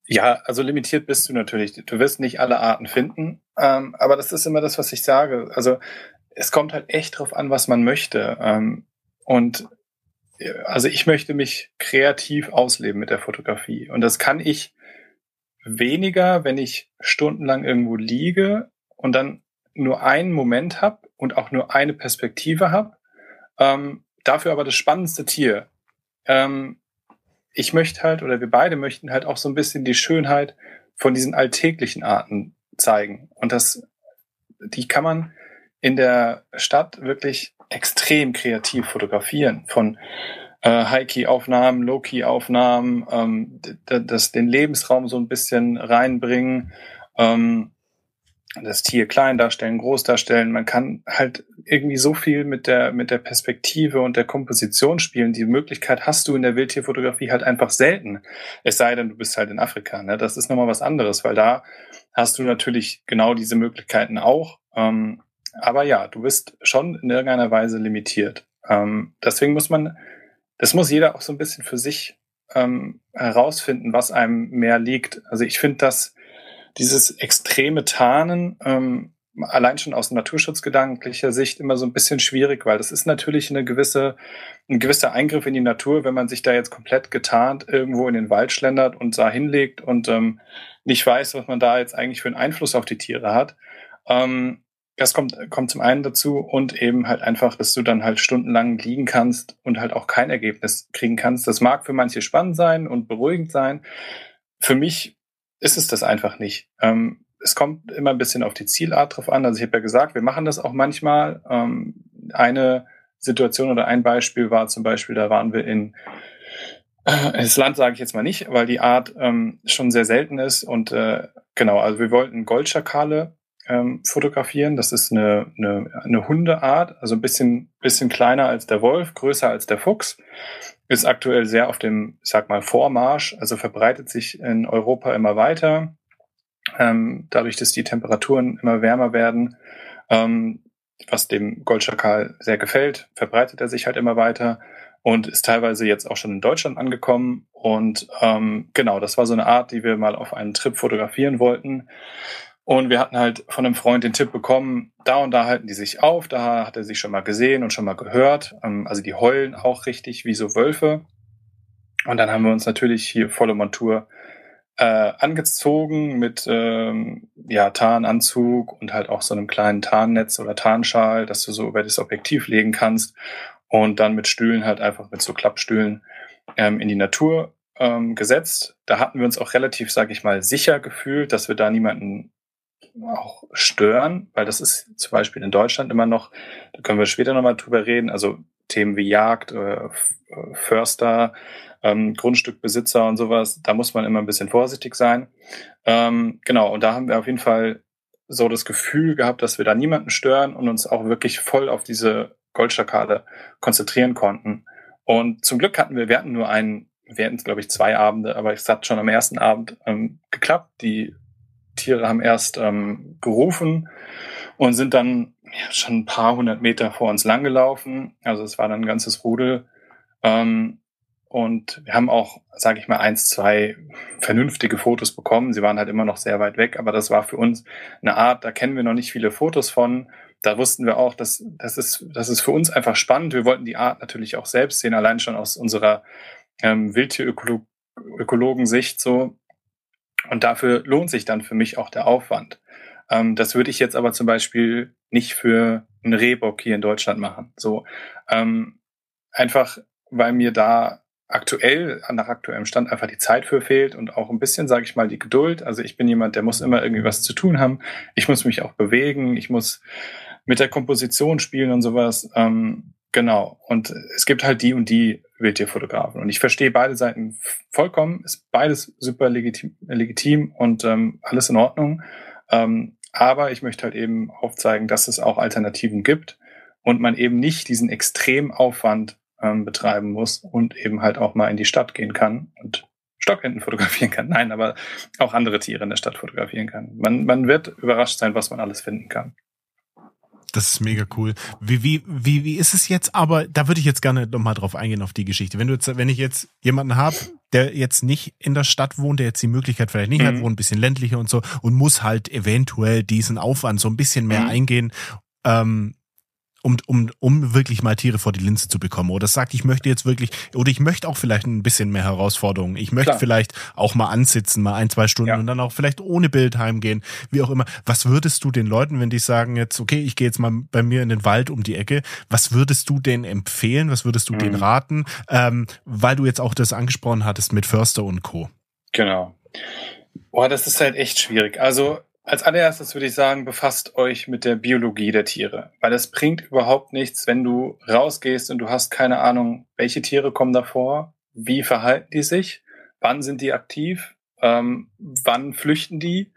Ja, also limitiert bist du natürlich. Du wirst nicht alle Arten finden, ähm, aber das ist immer das, was ich sage. Also es kommt halt echt drauf an, was man möchte. Ähm, und also ich möchte mich kreativ ausleben mit der Fotografie. Und das kann ich weniger, wenn ich stundenlang irgendwo liege und dann nur einen Moment habe und auch nur eine Perspektive habe. Ähm, dafür aber das spannendste Tier. Ähm, ich möchte halt, oder wir beide möchten halt auch so ein bisschen die Schönheit von diesen alltäglichen Arten zeigen. Und das, die kann man in der Stadt wirklich extrem kreativ fotografieren. Von äh, High-Key-Aufnahmen, Low-Key-Aufnahmen, ähm, das, den Lebensraum so ein bisschen reinbringen, ähm, das Tier klein darstellen, groß darstellen. Man kann halt irgendwie so viel mit der, mit der Perspektive und der Komposition spielen. Die Möglichkeit hast du in der Wildtierfotografie halt einfach selten. Es sei denn, du bist halt in Afrika. Ne? Das ist nochmal was anderes, weil da hast du natürlich genau diese Möglichkeiten auch. Ähm, aber ja, du bist schon in irgendeiner Weise limitiert. Ähm, deswegen muss man, das muss jeder auch so ein bisschen für sich ähm, herausfinden, was einem mehr liegt. Also ich finde, dass dieses extreme Tarnen ähm, allein schon aus naturschutzgedanklicher Sicht immer so ein bisschen schwierig, weil das ist natürlich eine gewisse, ein gewisser Eingriff in die Natur, wenn man sich da jetzt komplett getarnt irgendwo in den Wald schlendert und da hinlegt und ähm, nicht weiß, was man da jetzt eigentlich für einen Einfluss auf die Tiere hat. Ähm, das kommt, kommt zum einen dazu und eben halt einfach, dass du dann halt stundenlang liegen kannst und halt auch kein Ergebnis kriegen kannst. Das mag für manche spannend sein und beruhigend sein. Für mich ist es das einfach nicht. Ähm, es kommt immer ein bisschen auf die Zielart drauf an. Also ich habe ja gesagt, wir machen das auch manchmal. Ähm, eine Situation oder ein Beispiel war zum Beispiel, da waren wir in äh, das Land sage ich jetzt mal nicht, weil die Art ähm, schon sehr selten ist und äh, genau, also wir wollten Goldschakale ähm, fotografieren. Das ist eine, eine, eine Hundeart, also ein bisschen, bisschen kleiner als der Wolf, größer als der Fuchs. Ist aktuell sehr auf dem, ich sag mal, Vormarsch, also verbreitet sich in Europa immer weiter. Ähm, dadurch, dass die Temperaturen immer wärmer werden, ähm, was dem Goldschakal sehr gefällt, verbreitet er sich halt immer weiter und ist teilweise jetzt auch schon in Deutschland angekommen. Und ähm, genau, das war so eine Art, die wir mal auf einen Trip fotografieren wollten. Und wir hatten halt von einem Freund den Tipp bekommen, da und da halten die sich auf, da hat er sich schon mal gesehen und schon mal gehört. Ähm, also die heulen auch richtig wie so Wölfe. Und dann haben wir uns natürlich hier volle Montur äh, angezogen mit ähm, ja, Tarnanzug und halt auch so einem kleinen Tarnnetz oder Tarnschal, dass du so über das Objektiv legen kannst und dann mit Stühlen halt einfach mit so Klappstühlen ähm, in die Natur ähm, gesetzt. Da hatten wir uns auch relativ, sage ich mal, sicher gefühlt, dass wir da niemanden auch stören, weil das ist zum Beispiel in Deutschland immer noch, da können wir später nochmal drüber reden, also Themen wie Jagd, äh, Förster, ähm, Grundstückbesitzer und sowas, da muss man immer ein bisschen vorsichtig sein. Ähm, genau, und da haben wir auf jeden Fall so das Gefühl gehabt, dass wir da niemanden stören und uns auch wirklich voll auf diese Goldschakale konzentrieren konnten. Und zum Glück hatten wir, wir hatten nur einen, wir hatten glaube ich zwei Abende, aber es hat schon am ersten Abend ähm, geklappt. Die Tiere haben erst ähm, gerufen und sind dann ja, schon ein paar hundert Meter vor uns langgelaufen. Also es war dann ein ganzes Rudel. Ähm, und wir haben auch, sage ich mal, eins, zwei vernünftige Fotos bekommen. Sie waren halt immer noch sehr weit weg, aber das war für uns eine Art, da kennen wir noch nicht viele Fotos von. Da wussten wir auch, dass das ist, das ist für uns einfach spannend. Wir wollten die Art natürlich auch selbst sehen, allein schon aus unserer ähm, Wildtierökologen-Sicht so. Und dafür lohnt sich dann für mich auch der Aufwand. Ähm, das würde ich jetzt aber zum Beispiel nicht für einen Rehbock hier in Deutschland machen. So ähm, einfach, weil mir da aktuell, nach aktuellem Stand einfach die Zeit für fehlt und auch ein bisschen, sage ich mal, die Geduld. Also ich bin jemand, der muss immer irgendwie was zu tun haben. Ich muss mich auch bewegen. Ich muss mit der Komposition spielen und sowas. Ähm, genau. Und es gibt halt die und die Wildtierfotografen. Und ich verstehe beide Seiten vollkommen, ist beides super legitim, legitim und ähm, alles in Ordnung. Ähm, aber ich möchte halt eben aufzeigen, dass es auch Alternativen gibt und man eben nicht diesen Extremaufwand ähm, betreiben muss und eben halt auch mal in die Stadt gehen kann und Stockenten fotografieren kann. Nein, aber auch andere Tiere in der Stadt fotografieren kann. Man, man wird überrascht sein, was man alles finden kann. Das ist mega cool. Wie, wie, wie, wie ist es jetzt? Aber da würde ich jetzt gerne nochmal drauf eingehen auf die Geschichte. Wenn du jetzt, wenn ich jetzt jemanden habe, der jetzt nicht in der Stadt wohnt, der jetzt die Möglichkeit vielleicht nicht mhm. hat, wohnt ein bisschen ländlicher und so und muss halt eventuell diesen Aufwand so ein bisschen mehr mhm. eingehen, ähm, um, um, um wirklich mal Tiere vor die Linse zu bekommen. Oder sagt, ich möchte jetzt wirklich, oder ich möchte auch vielleicht ein bisschen mehr Herausforderungen. Ich möchte Klar. vielleicht auch mal ansitzen, mal ein, zwei Stunden ja. und dann auch vielleicht ohne Bild heimgehen, wie auch immer. Was würdest du den Leuten, wenn die sagen jetzt, okay, ich gehe jetzt mal bei mir in den Wald um die Ecke, was würdest du denen empfehlen? Was würdest du mhm. denen raten? Ähm, weil du jetzt auch das angesprochen hattest mit Förster und Co. Genau. Boah, das ist halt echt schwierig. Also als allererstes würde ich sagen, befasst euch mit der Biologie der Tiere, weil es bringt überhaupt nichts, wenn du rausgehst und du hast keine Ahnung, welche Tiere kommen davor, wie verhalten die sich, wann sind die aktiv, ähm, wann flüchten die.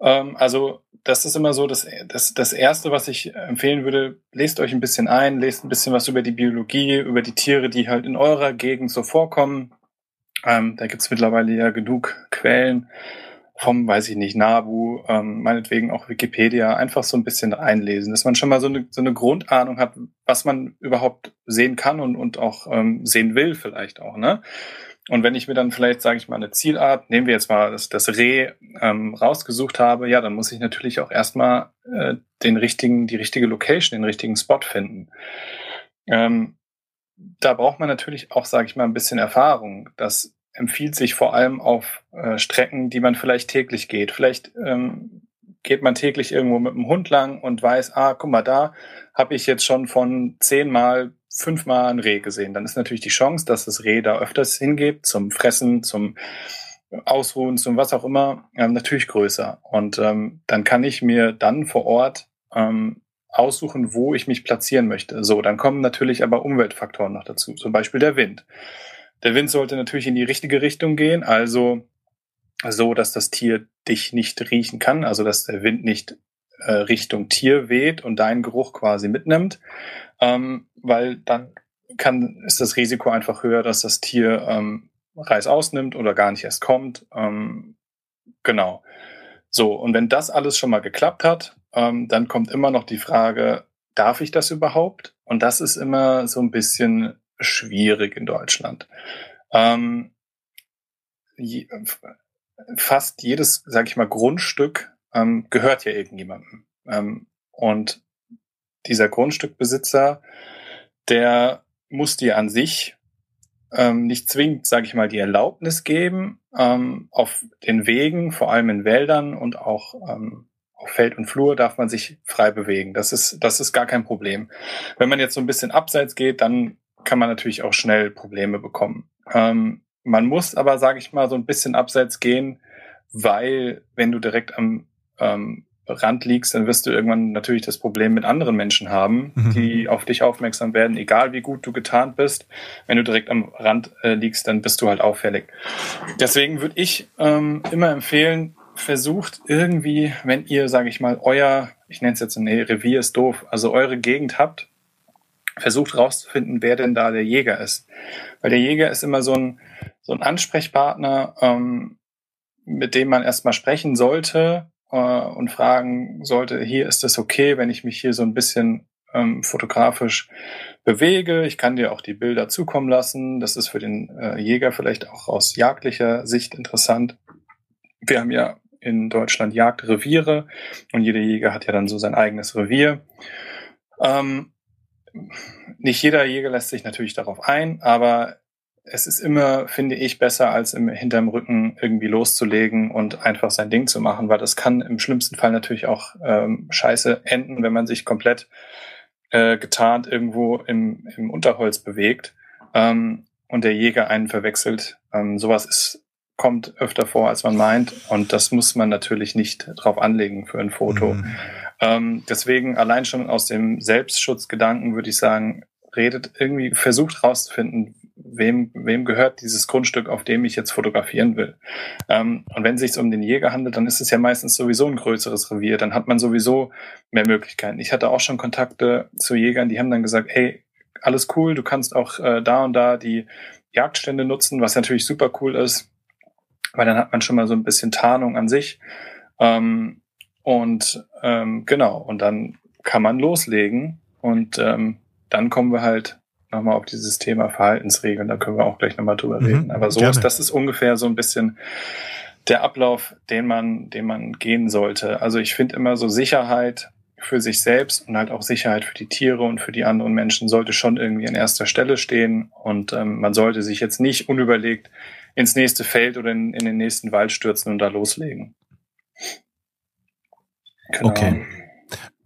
Ähm, also das ist immer so das, das, das Erste, was ich empfehlen würde, lest euch ein bisschen ein, lest ein bisschen was über die Biologie, über die Tiere, die halt in eurer Gegend so vorkommen. Ähm, da gibt's mittlerweile ja genug Quellen vom, weiß ich nicht, Nabu, ähm, meinetwegen auch Wikipedia, einfach so ein bisschen einlesen, dass man schon mal so eine, so eine Grundahnung hat, was man überhaupt sehen kann und, und auch ähm, sehen will vielleicht auch, ne? Und wenn ich mir dann vielleicht, sage ich mal, eine Zielart, nehmen wir jetzt mal das, das Reh ähm, rausgesucht habe, ja, dann muss ich natürlich auch erstmal äh, den richtigen, die richtige Location, den richtigen Spot finden. Ähm, da braucht man natürlich auch, sage ich mal, ein bisschen Erfahrung. dass empfiehlt sich vor allem auf äh, Strecken, die man vielleicht täglich geht. Vielleicht ähm, geht man täglich irgendwo mit dem Hund lang und weiß, ah, guck mal, da habe ich jetzt schon von zehnmal fünfmal ein Reh gesehen. Dann ist natürlich die Chance, dass das Reh da öfters hingeht zum Fressen, zum Ausruhen, zum was auch immer, ähm, natürlich größer. Und ähm, dann kann ich mir dann vor Ort ähm, aussuchen, wo ich mich platzieren möchte. So, dann kommen natürlich aber Umweltfaktoren noch dazu, zum Beispiel der Wind. Der Wind sollte natürlich in die richtige Richtung gehen, also so, dass das Tier dich nicht riechen kann, also dass der Wind nicht äh, Richtung Tier weht und deinen Geruch quasi mitnimmt, ähm, weil dann kann, ist das Risiko einfach höher, dass das Tier ähm, Reis ausnimmt oder gar nicht erst kommt. Ähm, genau. So, und wenn das alles schon mal geklappt hat, ähm, dann kommt immer noch die Frage, darf ich das überhaupt? Und das ist immer so ein bisschen schwierig in Deutschland. Ähm, je, fast jedes, sag ich mal, Grundstück ähm, gehört ja irgendjemandem. Ähm, und dieser Grundstückbesitzer, der muss dir an sich ähm, nicht zwingend, sage ich mal, die Erlaubnis geben, ähm, auf den Wegen, vor allem in Wäldern und auch ähm, auf Feld und Flur darf man sich frei bewegen. Das ist, das ist gar kein Problem. Wenn man jetzt so ein bisschen abseits geht, dann kann man natürlich auch schnell Probleme bekommen. Ähm, man muss aber, sage ich mal, so ein bisschen abseits gehen, weil wenn du direkt am ähm, Rand liegst, dann wirst du irgendwann natürlich das Problem mit anderen Menschen haben, mhm. die auf dich aufmerksam werden, egal wie gut du getarnt bist. Wenn du direkt am Rand äh, liegst, dann bist du halt auffällig. Deswegen würde ich ähm, immer empfehlen, versucht irgendwie, wenn ihr, sage ich mal, euer, ich nenne es jetzt, nee, Revier ist doof, also eure Gegend habt, versucht rauszufinden, wer denn da der Jäger ist. Weil der Jäger ist immer so ein, so ein Ansprechpartner, ähm, mit dem man erstmal sprechen sollte äh, und fragen sollte, hier ist es okay, wenn ich mich hier so ein bisschen ähm, fotografisch bewege. Ich kann dir auch die Bilder zukommen lassen. Das ist für den äh, Jäger vielleicht auch aus jagdlicher Sicht interessant. Wir haben ja in Deutschland Jagdreviere und jeder Jäger hat ja dann so sein eigenes Revier. Ähm, nicht jeder Jäger lässt sich natürlich darauf ein, aber es ist immer, finde ich, besser, als im, hinterm Rücken irgendwie loszulegen und einfach sein Ding zu machen, weil das kann im schlimmsten Fall natürlich auch ähm, scheiße enden, wenn man sich komplett äh, getarnt irgendwo im, im Unterholz bewegt ähm, und der Jäger einen verwechselt. Ähm, sowas ist, kommt öfter vor, als man meint und das muss man natürlich nicht drauf anlegen für ein Foto. Mhm. Ähm, deswegen allein schon aus dem Selbstschutzgedanken würde ich sagen, redet irgendwie, versucht rauszufinden, wem, wem gehört dieses Grundstück, auf dem ich jetzt fotografieren will. Ähm, und wenn es sich um den Jäger handelt, dann ist es ja meistens sowieso ein größeres Revier. Dann hat man sowieso mehr Möglichkeiten. Ich hatte auch schon Kontakte zu Jägern, die haben dann gesagt, hey, alles cool, du kannst auch äh, da und da die Jagdstände nutzen, was natürlich super cool ist, weil dann hat man schon mal so ein bisschen Tarnung an sich. Ähm, und ähm, genau, und dann kann man loslegen und ähm, dann kommen wir halt nochmal auf dieses Thema Verhaltensregeln, da können wir auch gleich nochmal drüber mhm, reden. Aber so gerne. ist, das ist ungefähr so ein bisschen der Ablauf, den man, den man gehen sollte. Also ich finde immer so Sicherheit für sich selbst und halt auch Sicherheit für die Tiere und für die anderen Menschen sollte schon irgendwie an erster Stelle stehen und ähm, man sollte sich jetzt nicht unüberlegt ins nächste Feld oder in, in den nächsten Wald stürzen und da loslegen. Genau. Okay.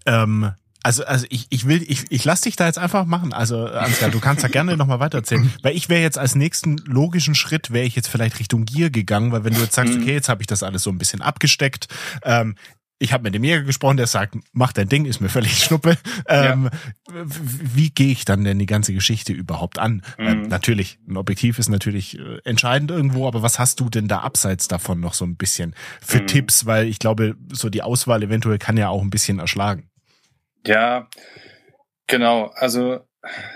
Ähm, also, also ich, ich will, ich, ich lass dich da jetzt einfach machen. Also, Ansgar, du kannst da gerne nochmal weitererzählen. Weil ich wäre jetzt als nächsten logischen Schritt, wäre ich jetzt vielleicht Richtung Gier gegangen, weil wenn du jetzt sagst, mhm. okay, jetzt habe ich das alles so ein bisschen abgesteckt, ähm, ich habe mit dem Jäger gesprochen, der sagt, mach dein Ding, ist mir völlig schnuppe. Ähm, ja. Wie gehe ich dann denn die ganze Geschichte überhaupt an? Mhm. Ähm, natürlich, ein Objektiv ist natürlich äh, entscheidend irgendwo, aber was hast du denn da abseits davon noch so ein bisschen für mhm. Tipps? Weil ich glaube, so die Auswahl eventuell kann ja auch ein bisschen erschlagen. Ja, genau. Also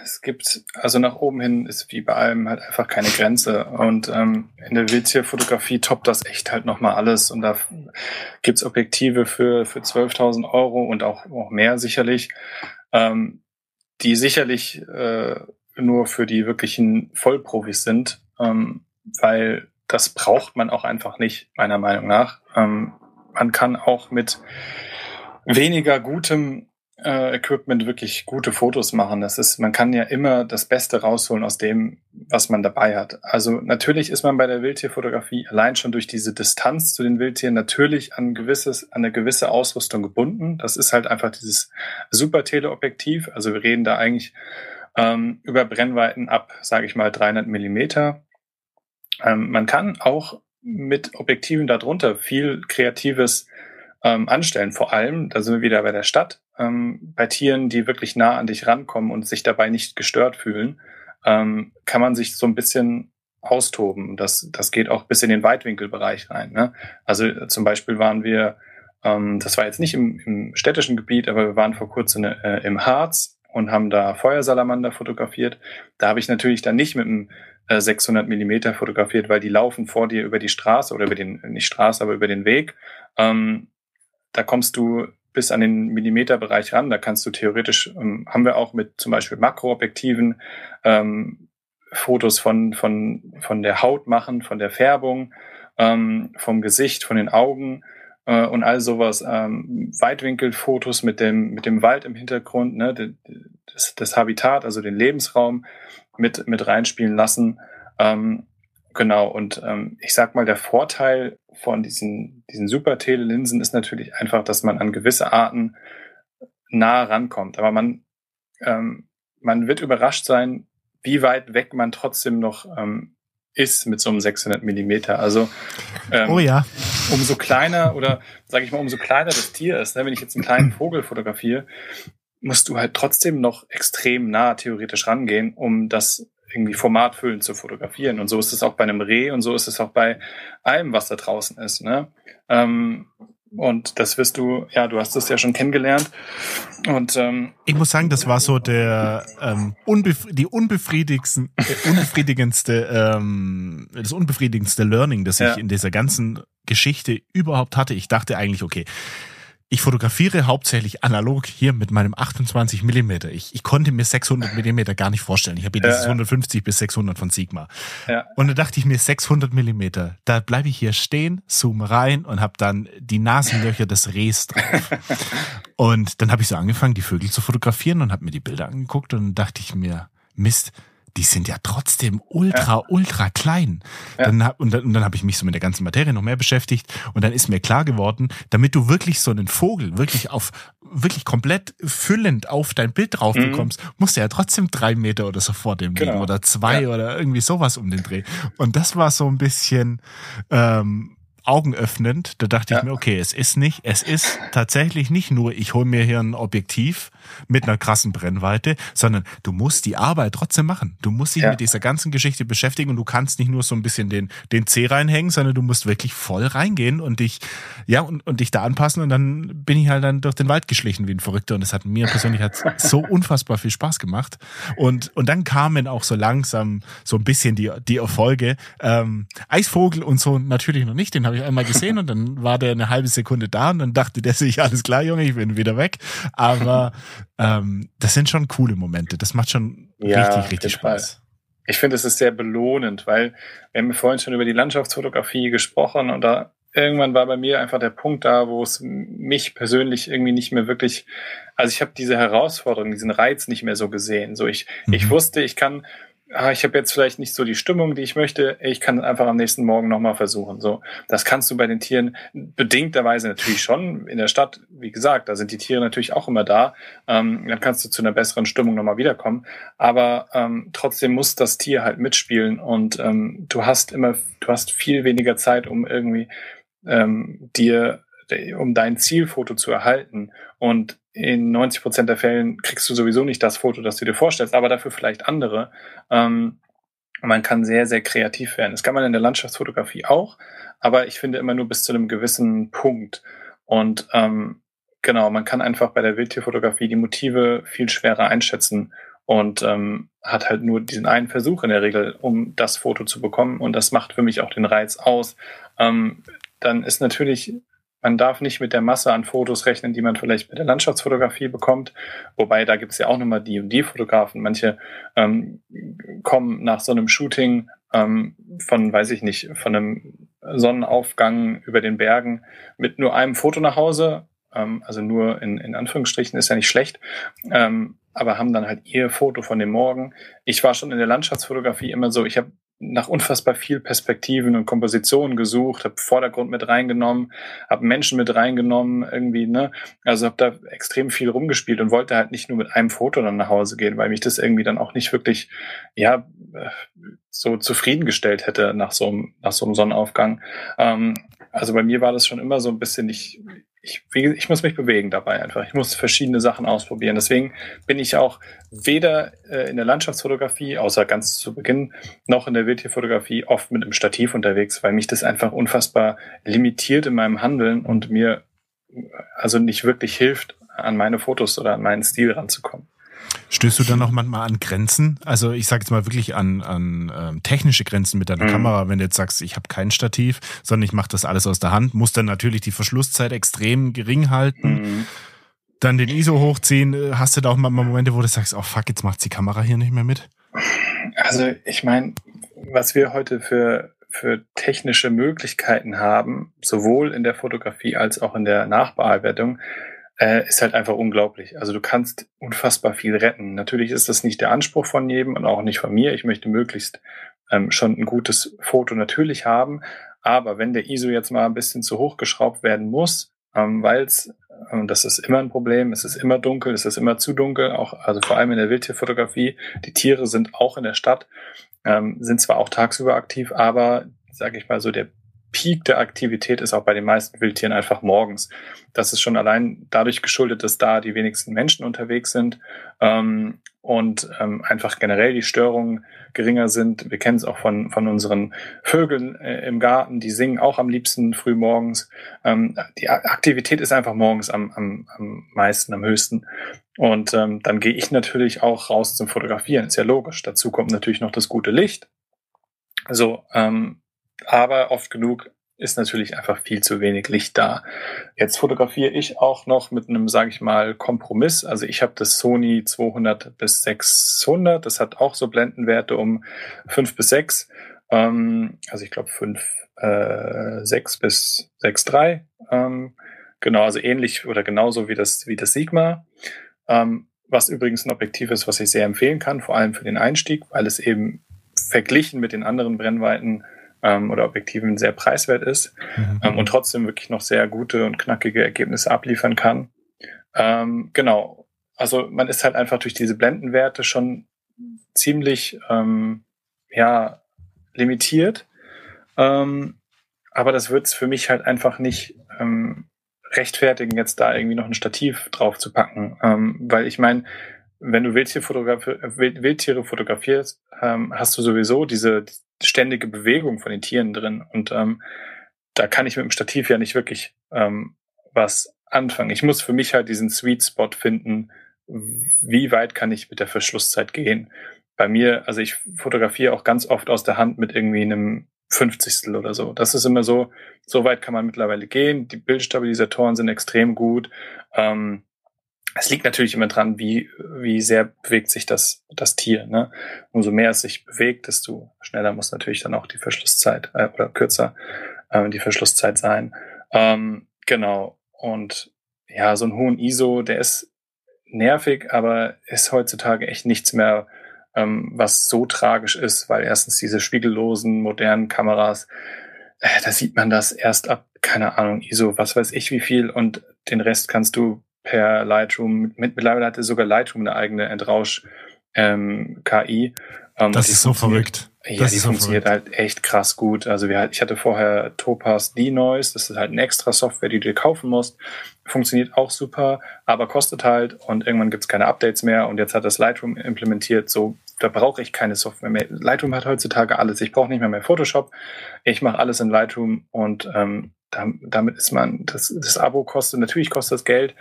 es gibt, also nach oben hin ist wie bei allem halt einfach keine Grenze. Und ähm, in der Wildtierfotografie toppt das echt halt nochmal alles. Und da gibt's Objektive für, für 12.000 Euro und auch, auch mehr sicherlich, ähm, die sicherlich äh, nur für die wirklichen Vollprofis sind, ähm, weil das braucht man auch einfach nicht, meiner Meinung nach. Ähm, man kann auch mit weniger gutem äh, Equipment wirklich gute Fotos machen. Das ist, man kann ja immer das Beste rausholen aus dem, was man dabei hat. Also natürlich ist man bei der Wildtierfotografie allein schon durch diese Distanz zu den Wildtieren natürlich an gewisses, an eine gewisse Ausrüstung gebunden. Das ist halt einfach dieses super Teleobjektiv. Also wir reden da eigentlich ähm, über Brennweiten ab, sage ich mal 300 Millimeter. Ähm, man kann auch mit Objektiven darunter viel Kreatives ähm, anstellen. Vor allem, da sind wir wieder bei der Stadt, ähm, bei Tieren, die wirklich nah an dich rankommen und sich dabei nicht gestört fühlen, ähm, kann man sich so ein bisschen austoben. Das, das geht auch bis in den Weitwinkelbereich rein. Ne? Also äh, zum Beispiel waren wir, ähm, das war jetzt nicht im, im städtischen Gebiet, aber wir waren vor kurzem äh, im Harz und haben da Feuersalamander fotografiert. Da habe ich natürlich dann nicht mit einem 600 äh, Millimeter fotografiert, weil die laufen vor dir über die Straße oder über den, nicht Straße, aber über den Weg. Ähm, da kommst du bis an den Millimeterbereich ran. Da kannst du theoretisch, ähm, haben wir auch mit zum Beispiel Makroobjektiven ähm, Fotos von, von, von der Haut machen, von der Färbung, ähm, vom Gesicht, von den Augen äh, und all sowas. Ähm, Weitwinkelfotos mit dem, mit dem Wald im Hintergrund, ne, das, das Habitat, also den Lebensraum mit, mit reinspielen lassen. Ähm, Genau, und ähm, ich sag mal, der Vorteil von diesen, diesen Super-Tele-Linsen ist natürlich einfach, dass man an gewisse Arten nah rankommt. Aber man, ähm, man wird überrascht sein, wie weit weg man trotzdem noch ähm, ist mit so einem 600 Millimeter. Also ähm, oh ja. umso kleiner oder sage ich mal, umso kleiner das Tier ist. Ne? Wenn ich jetzt einen kleinen Vogel fotografiere, musst du halt trotzdem noch extrem nah theoretisch rangehen, um das irgendwie formatfüllend zu fotografieren. Und so ist es auch bei einem Reh und so ist es auch bei allem, was da draußen ist. Ne? Ähm, und das wirst du, ja, du hast es ja schon kennengelernt. Und ähm, ich muss sagen, das war so der ähm, unbef die unbefriedigendste, äh, unbefriedigendste, ähm, das unbefriedigendste Learning, das ja. ich in dieser ganzen Geschichte überhaupt hatte. Ich dachte eigentlich, okay, ich fotografiere hauptsächlich analog hier mit meinem 28 Millimeter. Ich, ich konnte mir 600 Millimeter gar nicht vorstellen. Ich habe hier ja, dieses ja. 150 bis 600 von Sigma. Ja. Und da dachte ich mir 600 Millimeter. Da bleibe ich hier stehen, zoome rein und habe dann die Nasenlöcher des Rehs drauf. und dann habe ich so angefangen, die Vögel zu fotografieren und habe mir die Bilder angeguckt und dann dachte ich mir, Mist, die sind ja trotzdem ultra, ja. ultra klein. Ja. Dann, und dann, und dann habe ich mich so mit der ganzen Materie noch mehr beschäftigt und dann ist mir klar geworden, damit du wirklich so einen Vogel wirklich auf, wirklich komplett füllend auf dein Bild drauf mhm. bekommst, musst du ja trotzdem drei Meter oder so vor dem genau. liegen oder zwei ja. oder irgendwie sowas um den Dreh. Und das war so ein bisschen, ähm, augenöffnend. Da dachte Ja. ich mir, okay, es ist nicht, es ist tatsächlich nicht nur, ich hole mir hier ein Objektiv mit einer krassen Brennweite, sondern du musst die Arbeit trotzdem machen. Du musst dich Ja. mit dieser ganzen Geschichte beschäftigen und du kannst nicht nur so ein bisschen den, den C reinhängen, sondern du musst wirklich voll reingehen und dich, ja, und, und dich da anpassen und dann bin ich halt dann durch den Wald geschlichen wie ein Verrückter und es hat mir persönlich hat so unfassbar viel Spaß gemacht und, und dann kamen auch so langsam so ein bisschen die, die Erfolge. Ähm, Eisvogel und so natürlich noch nicht, den habe ich einmal gesehen und dann war der eine halbe Sekunde da und dann dachte der sich, alles klar, Junge, ich bin wieder weg. Aber ähm, das sind schon coole Momente. Das macht schon Ja, richtig, richtig Fall. Spaß. Ich finde, es ist sehr belohnend, weil wir haben vorhin schon über die Landschaftsfotografie gesprochen und da irgendwann war bei mir einfach der Punkt da, wo es mich persönlich irgendwie nicht mehr wirklich, also ich habe diese Herausforderung, diesen Reiz nicht mehr so gesehen. So ich, ich Mhm. wusste, ich kann, ah, ich habe jetzt vielleicht nicht so die Stimmung, die ich möchte, ich kann einfach am nächsten Morgen nochmal versuchen. So, das kannst du bei den Tieren bedingterweise natürlich schon. In der Stadt, wie gesagt, da sind die Tiere natürlich auch immer da. Ähm, dann kannst du zu einer besseren Stimmung nochmal wiederkommen. Aber ähm, trotzdem muss das Tier halt mitspielen und ähm, du hast immer, du hast viel weniger Zeit, um irgendwie ähm, dir, um dein Zielfoto zu erhalten. Und in 90 Prozent der Fällen kriegst du sowieso nicht das Foto, das du dir vorstellst, aber dafür vielleicht andere. Ähm, man kann sehr, sehr kreativ werden. Das kann man in der Landschaftsfotografie auch, aber ich finde immer nur bis zu einem gewissen Punkt. Und ähm, genau, man kann einfach bei der Wildtierfotografie die Motive viel schwerer einschätzen und ähm, hat halt nur diesen einen Versuch in der Regel, um das Foto zu bekommen. Und das macht für mich auch den Reiz aus. Ähm, dann ist natürlich, man darf nicht mit der Masse an Fotos rechnen, die man vielleicht bei der Landschaftsfotografie bekommt. Wobei da gibt's ja auch nochmal die und die Fotografen. Manche ähm, kommen nach so einem Shooting ähm, von, weiß ich nicht, von einem Sonnenaufgang über den Bergen mit nur einem Foto nach Hause. Ähm, also nur in, in Anführungsstrichen ist ja nicht schlecht. Ähm, aber haben dann halt ihr Foto von dem Morgen. Ich war schon in der Landschaftsfotografie immer so, ich habe nach unfassbar viel Perspektiven und Kompositionen gesucht, habe Vordergrund mit reingenommen, habe Menschen mit reingenommen, irgendwie, ne? Also habe da extrem viel rumgespielt und wollte halt nicht nur mit einem Foto dann nach Hause gehen, weil mich das irgendwie dann auch nicht wirklich, ja, so zufriedengestellt hätte nach so einem, nach so einem Sonnenaufgang. Ähm, also bei mir war das schon immer so ein bisschen, ich, ich, ich muss mich bewegen dabei einfach. Ich muss verschiedene Sachen ausprobieren. Deswegen bin ich auch weder äh, in der Landschaftsfotografie, außer ganz zu Beginn, noch in der Wildtierfotografie oft mit einem Stativ unterwegs, weil mich das einfach unfassbar limitiert in meinem Handeln und mir äh, also nicht wirklich hilft, an meine Fotos oder an meinen Stil ranzukommen. Stößt du dann noch manchmal an Grenzen? Also ich sage jetzt mal wirklich an, an ähm, technische Grenzen mit deiner Mhm. Kamera, wenn du jetzt sagst, ich habe kein Stativ, sondern ich mache das alles aus der Hand, muss dann natürlich die Verschlusszeit extrem gering halten, Mhm. dann den ISO hochziehen. Äh, Hast du da auch mal Momente, wo du sagst, oh fuck, jetzt macht die Kamera hier nicht mehr mit? Also ich meine, was wir heute für, für technische Möglichkeiten haben, sowohl in der Fotografie als auch in der Nachbearbeitung, äh, ist halt einfach unglaublich. Also du kannst unfassbar viel retten. Natürlich ist das nicht der Anspruch von jedem und auch nicht von mir. Ich möchte möglichst ähm, schon ein gutes Foto natürlich haben. Aber wenn der ISO jetzt mal ein bisschen zu hoch geschraubt werden muss, ähm, weil es, und das ist immer ein Problem, es ist immer dunkel, es ist immer zu dunkel, auch, also vor allem in der Wildtierfotografie, die Tiere sind auch in der Stadt, ähm, sind zwar auch tagsüber aktiv, aber sage ich mal so, der Peak der Aktivität ist auch bei den meisten Wildtieren einfach morgens. Das ist schon allein dadurch geschuldet, dass da die wenigsten Menschen unterwegs sind ähm, und ähm, einfach generell die Störungen geringer sind. Wir kennen es auch von, von unseren Vögeln äh, im Garten, die singen auch am liebsten früh morgens. Ähm, die Aktivität ist einfach morgens am, am, am meisten, am höchsten. Und ähm, dann gehe ich natürlich auch raus zum Fotografieren, ist ja logisch. Dazu kommt natürlich noch das gute Licht. So, ähm, aber oft genug ist natürlich einfach viel zu wenig Licht da. Jetzt fotografiere ich auch noch mit einem, sage ich mal, Kompromiss. Also ich habe das Sony 200 bis 600. Das hat auch so Blendenwerte um 5 bis 6. Ähm, also ich glaube 5, äh, 6 bis 6,3. Ähm, genau, also ähnlich oder genauso wie das, wie das Sigma. Ähm, was übrigens ein Objektiv ist, was ich sehr empfehlen kann, vor allem für den Einstieg, weil es eben verglichen mit den anderen Brennweiten ähm, oder Objektiven sehr preiswert ist Mhm. ähm, und trotzdem wirklich noch sehr gute und knackige Ergebnisse abliefern kann. Ähm, genau. Also man ist halt einfach durch diese Blendenwerte schon ziemlich ähm, ja, limitiert. Ähm, aber das wird es für mich halt einfach nicht ähm, rechtfertigen, jetzt da irgendwie noch ein Stativ drauf zu packen. Ähm, weil ich meine, wenn du Wildtiere, fotografi Wildtiere fotografierst, ähm, hast du sowieso diese ständige Bewegung von den Tieren drin. Und ähm, da kann ich mit dem Stativ ja nicht wirklich ähm, was anfangen. Ich muss für mich halt diesen Sweet Spot finden, wie weit kann ich mit der Verschlusszeit gehen. Bei mir, also ich fotografiere auch ganz oft aus der Hand mit irgendwie einem Fünfzigstel oder so. Das ist immer so, so weit kann man mittlerweile gehen. Die Bildstabilisatoren sind extrem gut. Ähm, es liegt natürlich immer dran, wie, wie sehr bewegt sich das, das Tier. Ne? Umso mehr es sich bewegt, desto schneller muss natürlich dann auch die Verschlusszeit äh, oder kürzer äh, die Verschlusszeit sein. Ähm, genau. Und ja, so ein hohen ISO, der ist nervig, aber ist heutzutage echt nichts mehr, ähm, was so tragisch ist, weil erstens diese spiegellosen, modernen Kameras, äh, da sieht man das erst ab, keine Ahnung, ISO, was weiß ich wie viel und den Rest kannst du per Lightroom, mittlerweile hatte sogar Lightroom eine eigene Entrausch ähm. Ähm, das ist so verrückt. Ja, das die funktioniert halt echt krass gut. Also wir, ich hatte vorher Topaz D-Noise, das ist halt eine extra Software, die du dir kaufen musst. Funktioniert auch super, aber kostet halt und irgendwann gibt's keine Updates mehr und jetzt hat das Lightroom implementiert, so da brauche ich keine Software mehr. Lightroom hat heutzutage alles. Ich brauche nicht mehr mehr Photoshop. Ich mache alles in Lightroom und ähm, damit ist man, das, das Abo kostet, natürlich kostet das Geld,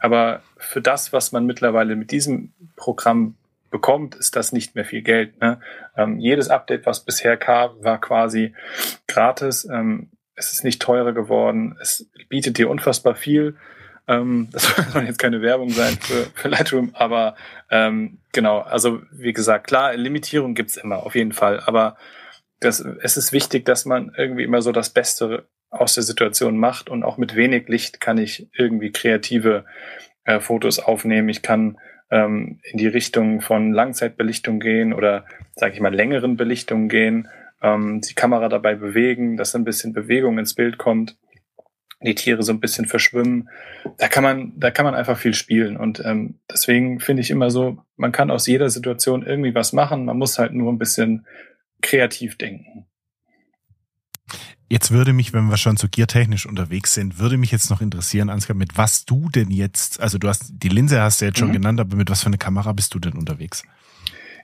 aber für das, was man mittlerweile mit diesem Programm bekommt, ist das nicht mehr viel Geld. Ne? Ähm, jedes Update, was bisher kam, war quasi gratis. Ähm, es ist nicht teurer geworden. Es bietet dir unfassbar viel. Ähm, das soll jetzt keine Werbung sein für, für Lightroom, aber ähm, genau, also wie gesagt, klar, Limitierung gibt's immer, auf jeden Fall. Aber das, es ist wichtig, dass man irgendwie immer so das Beste aus der Situation macht und auch mit wenig Licht kann ich irgendwie kreative äh, Fotos aufnehmen. Ich kann ähm, in die Richtung von Langzeitbelichtung gehen oder, sage ich mal, längeren Belichtungen gehen, ähm, die Kamera dabei bewegen, dass ein bisschen Bewegung ins Bild kommt, die Tiere so ein bisschen verschwimmen. Da kann man, da kann man einfach viel spielen. Und ähm, deswegen finde ich immer so, man kann aus jeder Situation irgendwie was machen. Man muss halt nur ein bisschen kreativ denken. Jetzt würde mich, wenn wir schon so giertechnisch unterwegs sind, würde mich jetzt noch interessieren, Ansgar, mit was du denn jetzt, also du hast, die Linse hast du jetzt schon mhm. genannt, aber mit was für eine Kamera bist du denn unterwegs?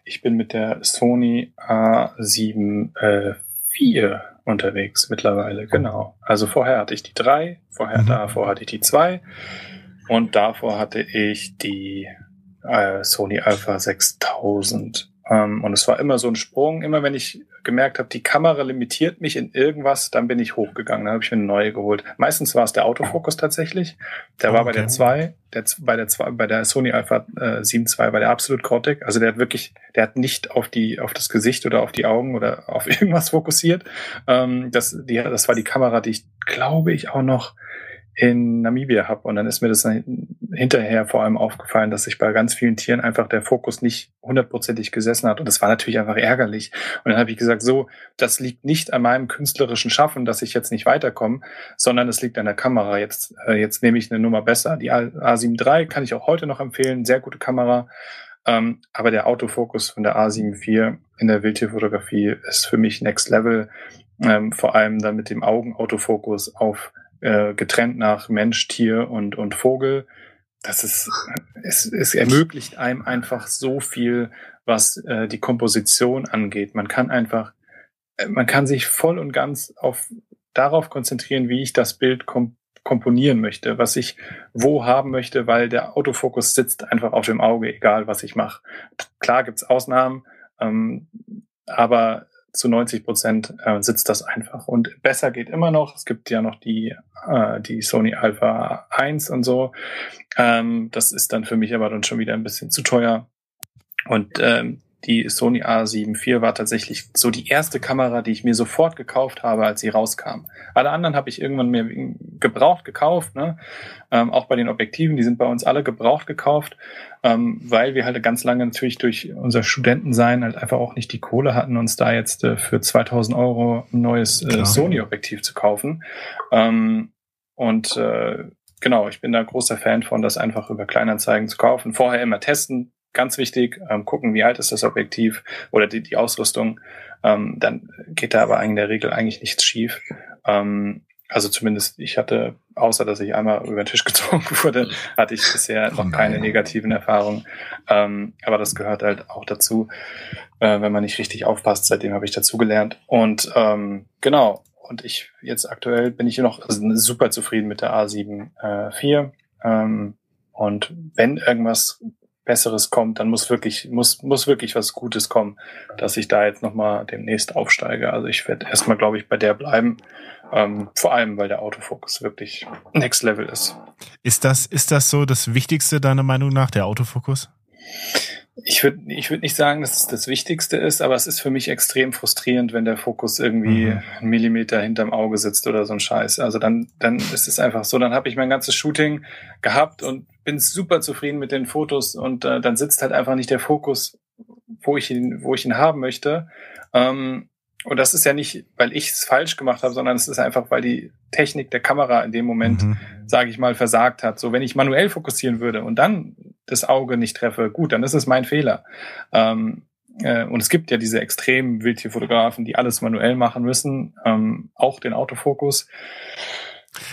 Ich bin mit der Sony A7 äh, unterwegs mittlerweile, genau. Also vorher hatte ich die 3, vorher mhm. davor hatte ich die 2 und davor hatte ich die äh, Sony Alpha 6000 ähm, und es war immer so ein Sprung. Immer wenn ich gemerkt habe, die Kamera limitiert mich in irgendwas, dann bin ich hochgegangen. Dann habe ich mir eine neue geholt. Meistens war es der Autofokus tatsächlich. Der war bei der 2, der, bei der 2, bei der Sony Alpha äh, 7 II war der absolut grottig. Also der hat wirklich, der hat nicht auf die, auf das Gesicht oder auf die Augen oder auf irgendwas fokussiert. Ähm, das, die, das war die Kamera, die ich glaube ich auch noch in Namibia habe. Und dann ist mir das hinterher vor allem aufgefallen, dass sich bei ganz vielen Tieren einfach der Fokus nicht hundertprozentig gesessen hat. Und das war natürlich einfach ärgerlich. Und dann habe ich gesagt, so, das liegt nicht an meinem künstlerischen Schaffen, dass ich jetzt nicht weiterkomme, sondern es liegt an der Kamera. Jetzt, äh, jetzt nehme ich eine Nummer besser. Die A7 III kann ich auch heute noch empfehlen. Sehr gute Kamera. Ähm, aber der Autofokus von der A7 IV in der Wildtierfotografie ist für mich next level. Ähm, vor allem dann mit dem Augenautofokus auf äh, getrennt nach Mensch, Tier und, und Vogel. Das ist, es, es ermöglicht einem einfach so viel, was äh, die Komposition angeht. Man kann einfach, äh, man kann sich voll und ganz auf darauf konzentrieren, wie ich das Bild kom komponieren möchte, was ich wo haben möchte, weil der Autofokus sitzt einfach auf dem Auge, egal was ich mache. Klar gibt's Ausnahmen, ähm, aber zu 90 Prozent äh, sitzt das einfach. Und besser geht immer noch. Es gibt ja noch die, äh, die Sony Alpha 1 und so. Ähm, das ist dann für mich aber dann schon wieder ein bisschen zu teuer. Und ähm, die Sony A7 IV war tatsächlich so die erste Kamera, die ich mir sofort gekauft habe, als sie rauskam. Alle anderen habe ich irgendwann mir gebraucht gekauft, ne? Ähm, auch bei den Objektiven, die sind bei uns alle gebraucht gekauft, ähm, weil wir halt ganz lange natürlich durch unser Studentensein halt einfach auch nicht die Kohle hatten, uns da jetzt äh, für 2000 Euro ein neues äh, Sony-Objektiv zu kaufen. Ähm, und äh, genau, ich bin da großer Fan von, das einfach über Kleinanzeigen zu kaufen. Vorher immer testen, ganz wichtig, ähm, gucken, wie alt ist das Objektiv oder die, die Ausrüstung. Ähm, dann geht da aber in der Regel eigentlich nichts schief. Ähm, also zumindest ich hatte, außer dass ich einmal über den Tisch gezogen wurde, hatte ich bisher noch keine negativen Erfahrungen. Ähm, aber das gehört halt auch dazu, äh, wenn man nicht richtig aufpasst. Seitdem habe ich dazugelernt. Und ähm, genau. Und ich jetzt aktuell bin ich noch super zufrieden mit der A7 äh. Ähm, und wenn irgendwas Besseres kommt, dann muss wirklich, muss, muss wirklich was Gutes kommen, dass ich da jetzt nochmal demnächst aufsteige. Also ich werde erstmal, glaube ich, bei der bleiben. Ähm, vor allem, weil der Autofokus wirklich Next Level ist. Ist das, ist das so das Wichtigste deiner Meinung nach, der Autofokus? Ich würde ich würd nicht sagen, dass es das Wichtigste ist, aber es ist für mich extrem frustrierend, wenn der Fokus irgendwie mhm. einen Millimeter hinterm Auge sitzt oder so ein Scheiß. Also dann, dann ist es einfach so, dann habe ich mein ganzes Shooting gehabt und bin super zufrieden mit den Fotos und äh, dann sitzt halt einfach nicht der Fokus, wo ich ihn, wo ich ihn haben möchte. Ähm, und das ist ja nicht, weil ich es falsch gemacht habe, sondern es ist einfach, weil die Technik der Kamera in dem Moment, mhm. sage ich mal, versagt hat. So, wenn ich manuell fokussieren würde und dann das Auge nicht treffe, gut, dann ist es mein Fehler. Ähm, äh, und es gibt ja diese extremen Wildtierfotografen, die alles manuell machen müssen, ähm, auch den Autofokus.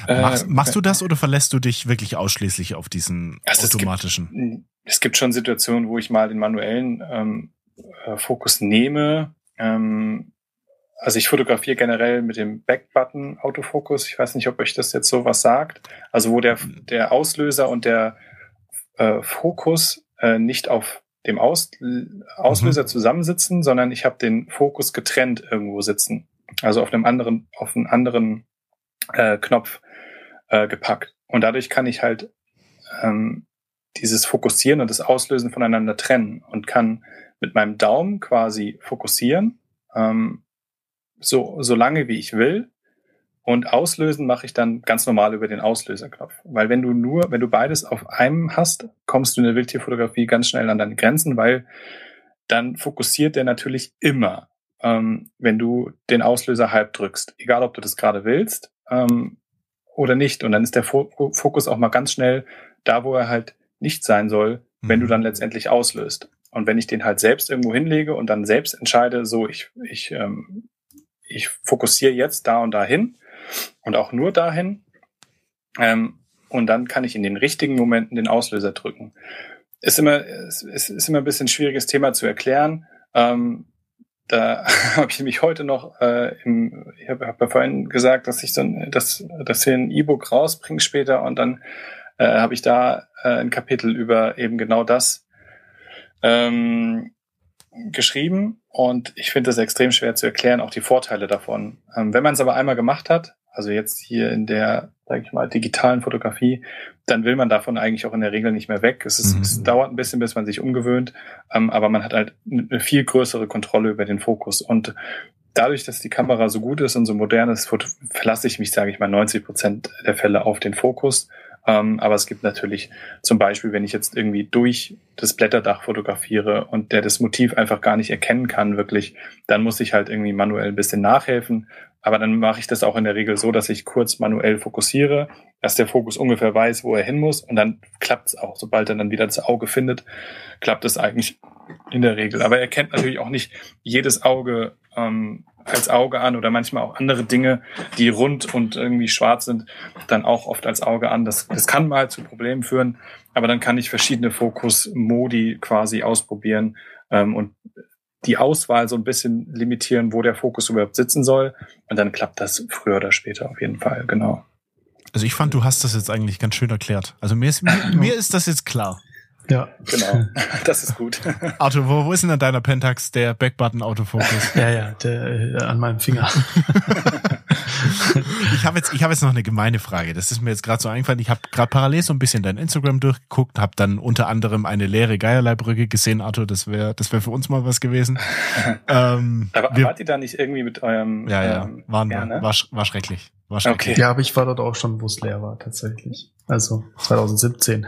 Machst, äh, machst, du das oder verlässt du dich wirklich ausschließlich auf diesen also automatischen? Es gibt, es gibt, schon Situationen, wo ich mal den manuellen ähm, äh, Fokus nehme. Ähm, also ich fotografiere generell mit dem Backbutton Autofokus. Ich weiß nicht, ob euch das jetzt so was sagt. Also wo der, der Auslöser und der äh, Fokus äh, nicht auf dem Aus, Auslöser mhm. zusammensitzen, sondern ich habe den Fokus getrennt irgendwo sitzen. Also auf einem anderen, auf einem anderen äh, Knopf äh, gepackt. Und dadurch kann ich halt ähm, dieses Fokussieren und das Auslösen voneinander trennen und kann mit meinem Daumen quasi fokussieren ähm, so, so lange wie ich will. Und auslösen mache ich dann ganz normal über den Auslöserknopf. Weil wenn du nur, wenn du beides auf einem hast, kommst du in der Wildtierfotografie ganz schnell an deine Grenzen, weil dann fokussiert der natürlich immer, ähm, wenn du den Auslöser halb drückst. Egal, ob du das gerade willst ähm, oder nicht. Und dann ist der Fokus auch mal ganz schnell da, wo er halt nicht sein soll, wenn du mhm. dann letztendlich auslöst. Und wenn ich den halt selbst irgendwo hinlege und dann selbst entscheide, so ich, ich ähm, ich fokussiere jetzt da und dahin und auch nur dahin. Ähm, und dann kann ich in den richtigen Momenten den Auslöser drücken. Ist immer, ist, ist immer ein bisschen ein schwieriges Thema zu erklären. Ähm, da habe ich mich heute noch, äh, im, ich habe hab ja vorhin gesagt, dass ich so ein, dass, dass wir ein E-Book rausbringen später und dann äh, habe ich da äh, ein Kapitel über eben genau das ähm, geschrieben und ich finde es extrem schwer zu erklären, auch die Vorteile davon. Ähm, wenn man es aber einmal gemacht hat, also jetzt hier in der, sag ich mal, digitalen Fotografie, dann will man davon eigentlich auch in der Regel nicht mehr weg. Es, ist, mhm. es dauert ein bisschen, bis man sich umgewöhnt, ähm, aber man hat halt eine viel größere Kontrolle über den Fokus. Und dadurch, dass die Kamera so gut ist und so modern ist, verlasse ich mich, sage ich mal, 90 Prozent der Fälle auf den Fokus ähm, aber es gibt natürlich zum Beispiel, wenn ich jetzt irgendwie durch das Blätterdach fotografiere und der das Motiv einfach gar nicht erkennen kann, wirklich, dann muss ich halt irgendwie manuell ein bisschen nachhelfen. Aber dann mache ich das auch in der Regel so, dass ich kurz manuell fokussiere, dass der Fokus ungefähr weiß, wo er hin muss und dann klappt es auch. Sobald er dann wieder das Auge findet, klappt es eigentlich in der Regel. Aber er kennt natürlich auch nicht jedes Auge ähm, als Auge an oder manchmal auch andere Dinge, die rund und irgendwie schwarz sind, dann auch oft als Auge an. Das, das kann mal zu Problemen führen, aber dann kann ich verschiedene Fokus-Modi quasi ausprobieren ähm, und die Auswahl so ein bisschen limitieren, wo der Fokus überhaupt sitzen soll. Und dann klappt das früher oder später auf jeden Fall, genau. Also ich fand, du hast das jetzt eigentlich ganz schön erklärt. Also mir ist, mir, mir ist das jetzt klar. Ja. Genau. Das ist gut. Auto, wo, wo ist denn an deiner Pentax der Backbutton Autofokus? Ja, ja, der äh, an meinem Finger. ich habe jetzt, ich habe jetzt noch eine gemeine Frage. Das ist mir jetzt gerade so eingefallen. Ich habe gerade parallel so ein bisschen dein Instagram durchgeguckt, habe dann unter anderem eine leere Geierleibrücke gesehen. Arthur, das wäre, das wäre für uns mal was gewesen. ähm, Aber wir, wart ihr da nicht irgendwie mit eurem? Ja, ja, ähm, waren ja, ne? war, war schrecklich. War schrecklich. Okay. Ja, aber ich war dort auch schon, wo es leer war, tatsächlich. Also 2017.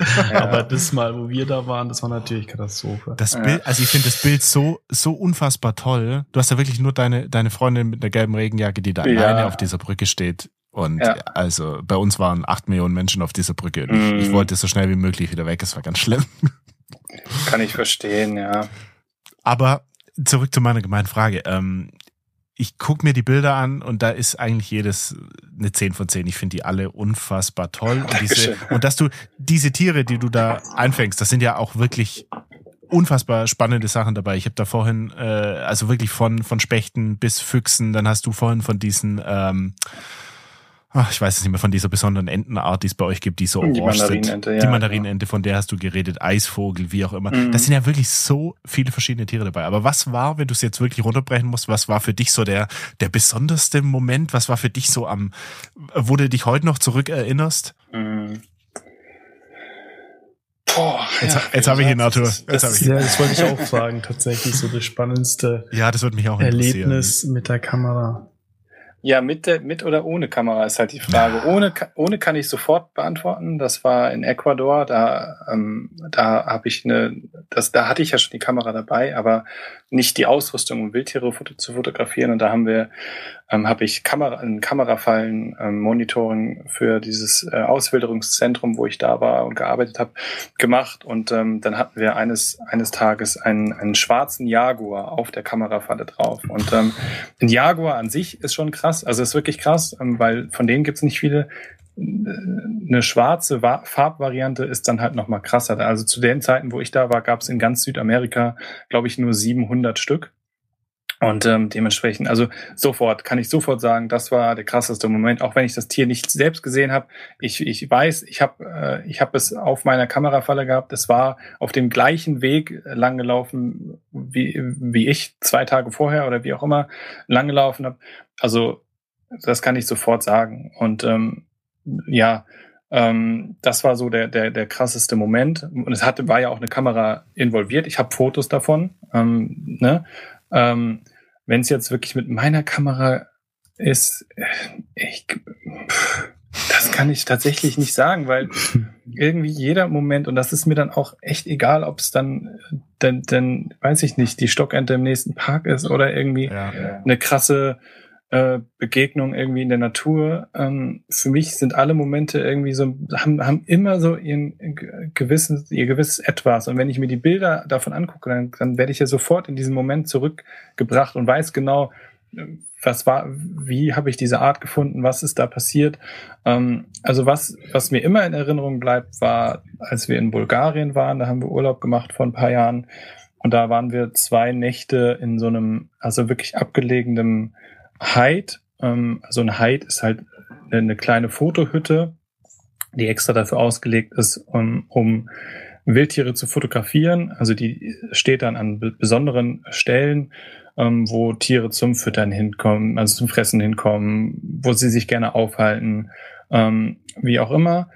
Ja. Aber das Mal, wo wir da waren, das war natürlich Katastrophe. Das Bild, also ich finde das Bild so so unfassbar toll. Du hast ja wirklich nur deine deine Freundin mit der gelben Regenjacke, die da ja. alleine auf dieser Brücke steht. Und ja. also bei uns waren acht Millionen Menschen auf dieser Brücke. Und ich, mm. ich wollte so schnell wie möglich wieder weg. Es war ganz schlimm. Kann ich verstehen, ja. Aber zurück zu meiner gemeinen Frage. Ähm, ich gucke mir die Bilder an und da ist eigentlich jedes eine 10 von 10. Ich finde die alle unfassbar toll. Und, diese, und dass du diese Tiere, die du da einfängst, das sind ja auch wirklich unfassbar spannende Sachen dabei. Ich habe da vorhin, äh, also wirklich von, von Spechten bis Füchsen, dann hast du vorhin von diesen, ähm, ach, ich weiß es nicht mehr, von dieser besonderen Entenart, die es bei euch gibt, die so Die orange sind. Mandarinente, ja, die Mandarinente, von der hast du geredet, Eisvogel, wie auch immer. Mhm. Das sind ja wirklich so viele verschiedene Tiere dabei. Aber was war, wenn du es jetzt wirklich runterbrechen musst, was war für dich so der, der besonderste Moment? Was war für dich so am, wo du dich heute noch zurückerinnerst? Mhm. Boah, Jetzt, ja, jetzt habe ich ihn, Arthur. das- Jetzt das hab ich Ja, ihn. das wollte ich auch fragen. Tatsächlich so das spannendste Ja, das mich auch interessieren. Erlebnis mit der Kamera. Ja, mit, der, mit oder ohne Kamera ist halt die Frage. Ohne, ohne kann ich sofort beantworten. Das war in Ecuador. Da, ähm, da habe ich eine, das, da hatte ich ja schon die Kamera dabei, aber nicht die Ausrüstung, um Wildtiere zu fotografieren. Und da haben wir, ähm, habe ich Kamera, ein Kamerafallen, ähm, Monitoring für dieses äh, Auswilderungszentrum, wo ich da war und gearbeitet habe, gemacht. Und ähm, dann hatten wir eines, eines Tages einen, einen schwarzen Jaguar auf der Kamerafalle drauf. Und ähm, ein Jaguar an sich ist schon krass, also ist wirklich krass, ähm, weil von denen gibt's nicht viele. Eine schwarze Wa- Farbvariante ist dann halt noch mal krasser. Also zu den Zeiten, wo ich da war, gab's in ganz Südamerika, glaube ich, nur 700 Stück. Und ähm, dementsprechend, also sofort, kann ich sofort sagen, das war der krasseste Moment, auch wenn ich das Tier nicht selbst gesehen habe. Ich, ich weiß, ich habe äh, ich hab es auf meiner Kamerafalle gehabt. Es war auf dem gleichen Weg lang gelaufen, wie, wie ich zwei Tage vorher oder wie auch immer lang gelaufen habe. Also das kann ich sofort sagen. Und ähm, ja, ähm, das war so der, der, der krasseste Moment. Und es hatte, war ja auch eine Kamera involviert. Ich habe Fotos davon. Ähm, ne? ähm, Wenn es jetzt wirklich mit meiner Kamera ist, äh, ich, das kann ich tatsächlich nicht sagen, weil irgendwie jeder Moment, und das ist mir dann auch echt egal, ob es dann, denn, denn, weiß ich nicht, die Stockente im nächsten Park ist oder irgendwie Ja. eine krasse äh, Begegnung irgendwie in der Natur. Ähm, für mich sind alle Momente irgendwie so, haben, haben immer so ihren ge- gewissen, ihr gewisses Etwas. Und wenn ich mir die Bilder davon angucke, dann, dann werde ich ja sofort in diesen Moment zurückgebracht und weiß genau, äh, was war, wie habe ich diese Art gefunden, was ist da passiert. Ähm, also was, was mir immer in Erinnerung bleibt, war, als wir in Bulgarien waren, da haben wir Urlaub gemacht vor ein paar Jahren. Und da waren wir zwei Nächte in so einem, also wirklich abgelegenem Hide. Ähm, also ein Hide ist halt eine kleine Fotohütte, die extra dafür ausgelegt ist, um, um Wildtiere zu fotografieren. Also die steht dann an be- besonderen Stellen, ähm, wo Tiere zum Füttern hinkommen, also zum Fressen hinkommen, wo sie sich gerne aufhalten, ähm, wie auch immer.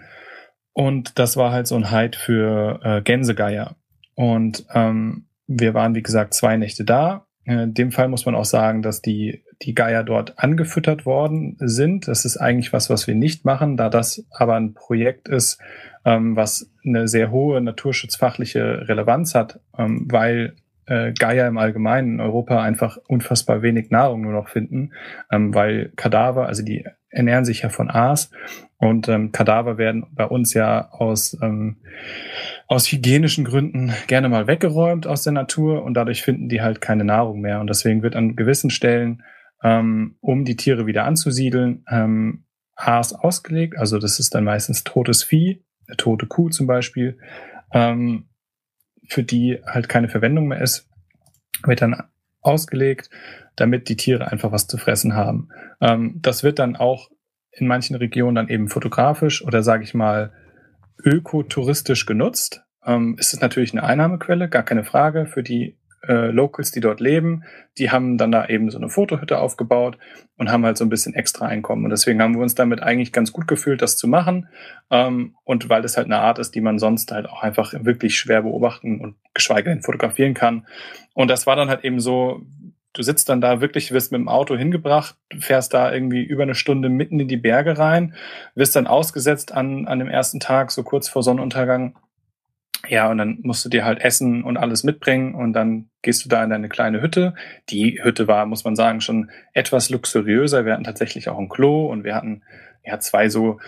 Und das war halt so ein Hide für äh, Gänsegeier. Und ähm, wir waren, wie gesagt, zwei Nächte da. Äh, In dem Fall muss man auch sagen, dass die, die Geier dort angefüttert worden sind. Das ist eigentlich was, was wir nicht machen, da das aber ein Projekt ist, ähm, was eine sehr hohe naturschutzfachliche Relevanz hat, ähm, weil äh, Geier im Allgemeinen in Europa einfach unfassbar wenig Nahrung nur noch finden, ähm, weil Kadaver, also die ernähren sich ja von Aas und ähm, Kadaver werden bei uns ja aus, ähm, aus hygienischen Gründen gerne mal weggeräumt aus der Natur und dadurch finden die halt keine Nahrung mehr. Und deswegen wird an gewissen Stellen, ähm, um die Tiere wieder anzusiedeln, ähm, Aas ausgelegt. Also das ist dann meistens totes Vieh, eine tote Kuh zum Beispiel, ähm, für die halt keine Verwendung mehr ist, wird dann ausgelegt, damit die Tiere einfach was zu fressen haben. Ähm, das wird dann auch in manchen Regionen dann eben fotografisch oder sage ich mal ökotouristisch genutzt. Ähm, es ist natürlich eine Einnahmequelle, gar keine Frage für die äh, Locals, die dort leben. Die haben dann da eben so eine Fotohütte aufgebaut und haben halt so ein bisschen extra Einkommen. Und deswegen haben wir uns damit eigentlich ganz gut gefühlt, das zu machen. Ähm, und weil das halt eine Art ist, die man sonst halt auch einfach wirklich schwer beobachten und geschweige denn fotografieren kann. Und das war dann halt eben so, du sitzt dann da wirklich, wirst mit dem Auto hingebracht, fährst da irgendwie über eine Stunde mitten in die Berge rein, wirst dann ausgesetzt an, an dem ersten Tag, so kurz vor Sonnenuntergang. Ja, und dann musst du dir halt Essen und alles mitbringen und dann gehst du da in deine kleine Hütte. Die Hütte war, muss man sagen, schon etwas luxuriöser. Wir hatten tatsächlich auch ein Klo und wir hatten ja zwei so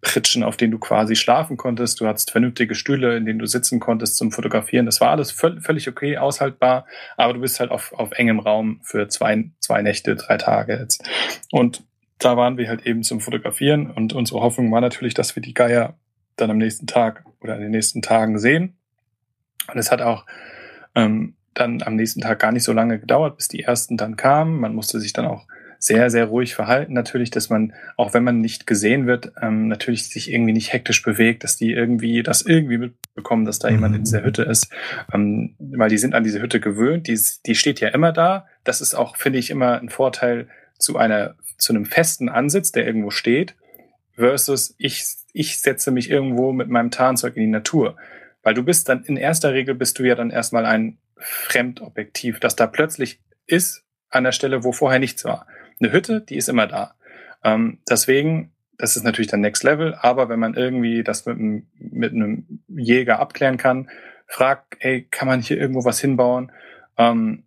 Pritschen, auf denen du quasi schlafen konntest. Du hattest vernünftige Stühle, in denen du sitzen konntest zum Fotografieren. Das war alles völlig okay, aushaltbar, aber du bist halt auf, auf engem Raum für zwei, zwei Nächte, drei Tage jetzt. Und da waren wir halt eben zum Fotografieren und unsere Hoffnung war natürlich, dass wir die Geier dann am nächsten Tag oder in den nächsten Tagen sehen. Und es hat auch ähm, dann am nächsten Tag gar nicht so lange gedauert, bis die ersten dann kamen. Man musste sich dann auch sehr, sehr ruhig verhalten natürlich, dass man, auch wenn man nicht gesehen wird, ähm, natürlich sich irgendwie nicht hektisch bewegt, dass die irgendwie das irgendwie mitbekommen, dass da jemand in dieser mhm. Hütte ist, ähm, weil die sind an diese Hütte gewöhnt, die, die steht ja immer da. Das ist auch, finde ich, immer ein Vorteil zu einer, zu einem festen Ansitz, der irgendwo steht, versus ich, ich setze mich irgendwo mit meinem Tarnzeug in die Natur. Weil du bist dann, in erster Regel bist du ja dann erstmal ein Fremdobjektiv, das da plötzlich ist an der Stelle, wo vorher nichts war eine Hütte, die ist immer da. Ähm, deswegen, das ist natürlich dann Next Level, aber wenn man irgendwie das mit einem, mit einem Jäger abklären kann, fragt, ey, kann man hier irgendwo was hinbauen? Ähm,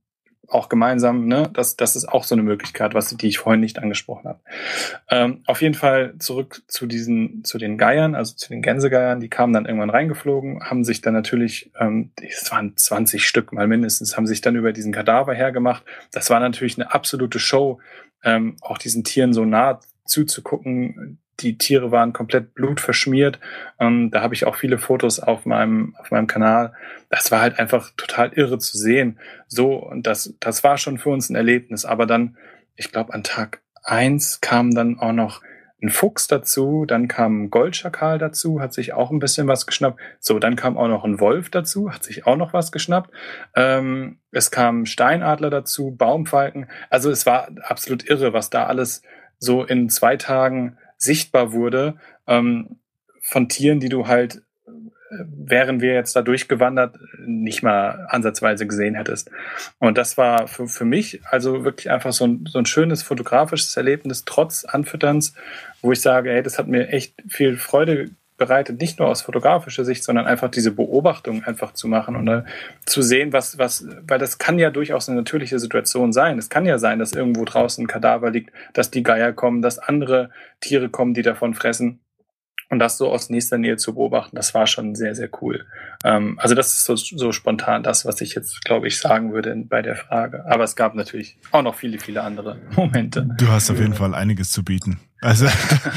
auch gemeinsam, ne? Das, das ist auch so eine Möglichkeit, was die ich vorhin nicht angesprochen habe. Ähm, auf jeden Fall zurück zu diesen, zu den Geiern, also zu den Gänsegeiern, die kamen dann irgendwann reingeflogen, haben sich dann natürlich, ähm, es waren 20 Stück mal mindestens, haben sich dann über diesen Kadaver hergemacht. Das war natürlich eine absolute Show, ähm, auch diesen Tieren so nah zuzugucken. Die Tiere waren komplett blutverschmiert. Ähm, da habe ich auch viele Fotos auf meinem, auf meinem Kanal. Das war halt einfach total irre zu sehen. So, und das, das war schon für uns ein Erlebnis. Aber dann, ich glaube, an Tag eins kam dann auch noch ein Fuchs dazu, dann kam ein Goldschakal dazu, hat sich auch ein bisschen was geschnappt. So, dann kam auch noch ein Wolf dazu, hat sich auch noch was geschnappt. Ähm, es kam Steinadler dazu, Baumfalken. Also es war absolut irre, was da alles so in zwei Tagen sichtbar wurde ähm, von Tieren, die du halt wären wir jetzt da durchgewandert, nicht mal ansatzweise gesehen hättest. Und das war für, für mich also wirklich einfach so ein, so ein schönes fotografisches Erlebnis, trotz Anfütterns, wo ich sage, hey, das hat mir echt viel Freude bereitet, nicht nur aus fotografischer Sicht, sondern einfach diese Beobachtung einfach zu machen und uh, zu sehen, was, was, weil das kann ja durchaus eine natürliche Situation sein. Es kann ja sein, dass irgendwo draußen ein Kadaver liegt, dass die Geier kommen, dass andere Tiere kommen, die davon fressen. Und das so aus nächster Nähe zu beobachten, das war schon sehr, sehr cool. Ähm, also das ist so, so spontan das, was ich jetzt, glaube ich, sagen würde bei der Frage. Aber es gab natürlich auch noch viele, viele andere Momente. Du hast auf jeden Fall einiges zu bieten. Also da,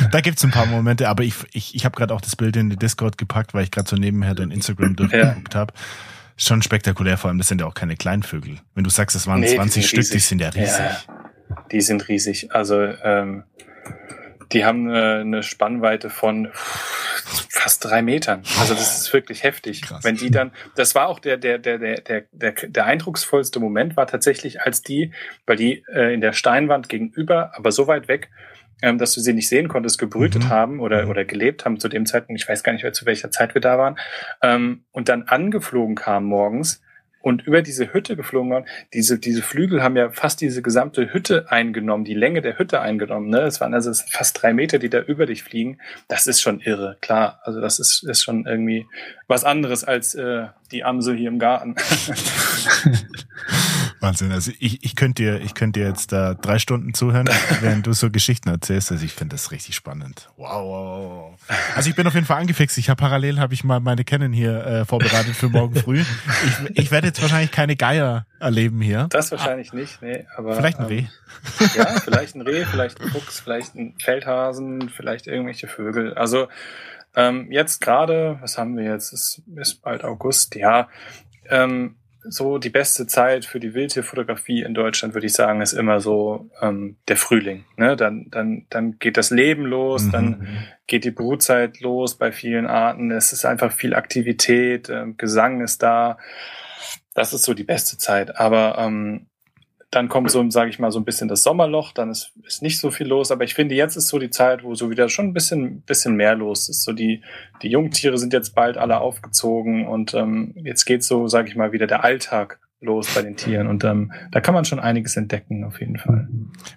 da gibt's ein paar Momente, aber ich, ich, ich habe gerade auch das Bild in den Discord gepackt, weil ich gerade so nebenher dein Instagram durchgeguckt ja. habe. Schon spektakulär, vor allem das sind ja auch keine Kleinvögel. Wenn du sagst, es waren nee, 20 Stück, riesig. die sind ja riesig. Ja, die sind riesig. Also ähm, die haben äh, eine Spannweite von fast drei Metern. Also das ist wirklich heftig. Krass. Wenn die dann, das war auch der, der, der, der, der, der, der eindrucksvollste Moment war tatsächlich, als die, weil die äh, in der Steinwand gegenüber, aber so weit weg, ähm, dass du sie nicht sehen konntest, gebrütet mhm. haben oder, mhm. oder gelebt haben zu dem Zeitpunkt. Ich weiß gar nicht mehr, zu welcher Zeit wir da waren. Ähm, und dann angeflogen kamen morgens und über diese Hütte geflogen waren. Diese, diese Flügel haben ja fast diese gesamte Hütte eingenommen, die Länge der Hütte eingenommen. Ne? Es waren also fast drei Meter, die da über dich fliegen. Das ist schon irre, klar. Also das ist, ist schon irgendwie was anderes als äh, die Amsel hier im Garten. Wahnsinn. Also ich, ich könnte dir, ich könnte dir jetzt da drei Stunden zuhören, während du so Geschichten erzählst. Also ich finde das richtig spannend. Wow. Also ich bin auf jeden Fall angefixt. Ich habe parallel habe ich mal meine Canon hier äh, vorbereitet für morgen früh. Ich, ich werde jetzt wahrscheinlich keine Geier erleben hier. Das wahrscheinlich ah, nicht, nee. Aber vielleicht ein Reh. Ähm, ja, vielleicht ein Reh, vielleicht ein Fuchs, vielleicht ein Feldhasen, vielleicht irgendwelche Vögel. Also ähm, jetzt gerade, was haben wir jetzt? Es ist bald August. Ja, ähm, so die beste Zeit für die Wildtierfotografie in Deutschland, würde ich sagen, ist immer so ähm, der Frühling. Ne? Dann, dann, dann geht das Leben los, mhm. dann geht die Brutzeit los bei vielen Arten. Es ist einfach viel Aktivität, äh, Gesang ist da. Das ist so die beste Zeit. Aber ähm, dann kommt so, sage ich mal, so ein bisschen das Sommerloch, dann ist, ist nicht so viel los. Aber ich finde, jetzt ist so die Zeit, wo so wieder schon ein bisschen, bisschen mehr los ist. So die, die Jungtiere sind jetzt bald alle aufgezogen und ähm, jetzt geht so, sage ich mal, wieder der Alltag los bei den Tieren. Und ähm, da kann man schon einiges entdecken, auf jeden Fall.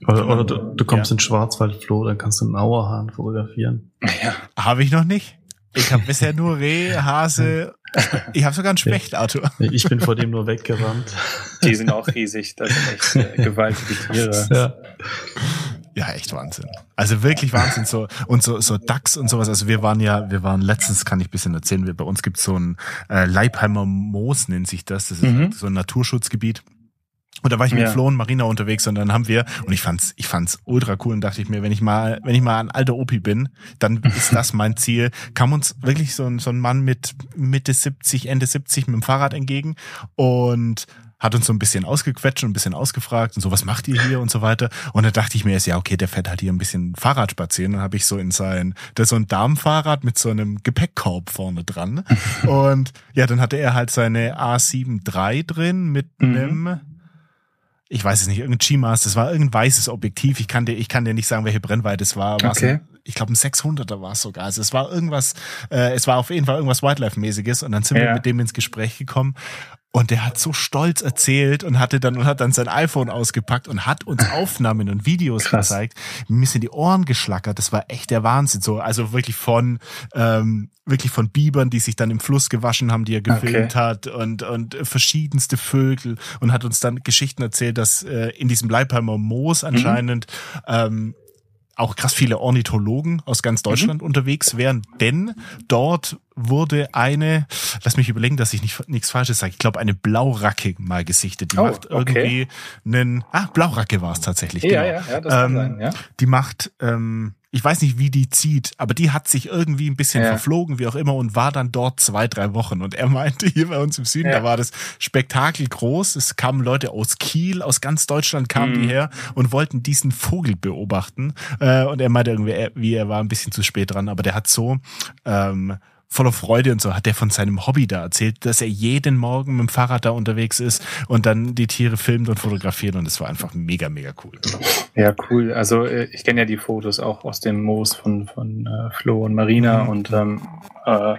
Oder, oder du, du kommst ja. in Schwarzwaldfloh, dann kannst du einen Auerhahn fotografieren. Ja. Habe ich noch nicht. Ich habe bisher nur Reh, Hase ich habe sogar ein Specht, Arthur. Ich bin vor dem nur weggerannt. Die sind auch riesig. Das sind echt äh, gewaltige Tiere. Ja. Ja, echt Wahnsinn. Also wirklich Wahnsinn. So, und so, so Dachs und sowas. Also wir waren ja, wir waren letztens, kann ich bisschen erzählen, wir, bei uns gibt so ein äh, Leipheimer Moos, nennt sich das. Das ist mhm. so ein Naturschutzgebiet. Und da war ich mit ja. Flo und Marina unterwegs und dann haben wir, und ich fand's, ich fand's ultra cool und dachte ich mir, wenn ich mal, wenn ich mal ein alter Opi bin, dann ist das mein Ziel. Kam uns wirklich so ein, so ein Mann mit Mitte 70, Ende 70 mit dem Fahrrad entgegen und hat uns so ein bisschen ausgequetscht und ein bisschen ausgefragt und so, was macht ihr hier und so weiter. Und da dachte ich mir erst, ja, okay, der fährt halt hier ein bisschen Fahrrad spazieren. Dann habe ich so in sein, das ist so ein Darmfahrrad mit so einem Gepäckkorb vorne dran. und ja, dann hatte er halt seine A7 III drin mit mhm. einem ich weiß es nicht, irgendein G-Master, das war irgendein weißes Objektiv. Ich kann dir, ich kann dir nicht sagen, welche Brennweite es war. Okay. Ich glaube, ein 600er war es sogar. Also es war irgendwas, äh, es war auf jeden Fall irgendwas Wildlife-mäßiges. Und dann sind ja. wir mit dem ins Gespräch gekommen. Und der hat so stolz erzählt und hatte dann und hat dann sein iPhone ausgepackt und hat uns Aufnahmen und Videos Krass. gezeigt. Mir sind die Ohren geschlackert. Das war echt der Wahnsinn. So, also wirklich von ähm, wirklich von Bibern, die sich dann im Fluss gewaschen haben, die er gefilmt okay. hat und und verschiedenste Vögel und hat uns dann Geschichten erzählt, dass äh, in diesem Leipheimer Moos mhm. anscheinend mhm. ähm, auch krass viele Ornithologen aus ganz mhm. Deutschland mhm. unterwegs wären, denn dort wurde eine, lass mich überlegen, dass ich nicht nichts Falsches sage, ich glaube eine Blauracke mal gesichtet. Die oh, macht irgendwie okay. einen, ah, Blauracke war es tatsächlich. Ja, genau. ja, ja, das ähm, kann sein, ja. Die macht ähm, ich weiß nicht, wie die zieht, aber die hat sich irgendwie ein bisschen ja. verflogen, wie auch immer, und war dann dort zwei, drei Wochen. Und er meinte, hier bei uns im Süden, ja. da war das Spektakel groß. Es kamen Leute aus Kiel, aus ganz Deutschland kamen mhm. die her und wollten diesen Vogel beobachten. Äh, und er meinte irgendwie, wie er war ein bisschen zu spät dran, aber der hat so ähm, voller Freude und so hat er von seinem Hobby da erzählt, dass er jeden Morgen mit dem Fahrrad da unterwegs ist und dann die Tiere filmt und fotografiert und es war einfach mega, mega cool. Ja, cool. Also äh, ich kenne ja die Fotos auch aus dem Moos von, von äh, Flo und Marina mhm. und ähm, äh,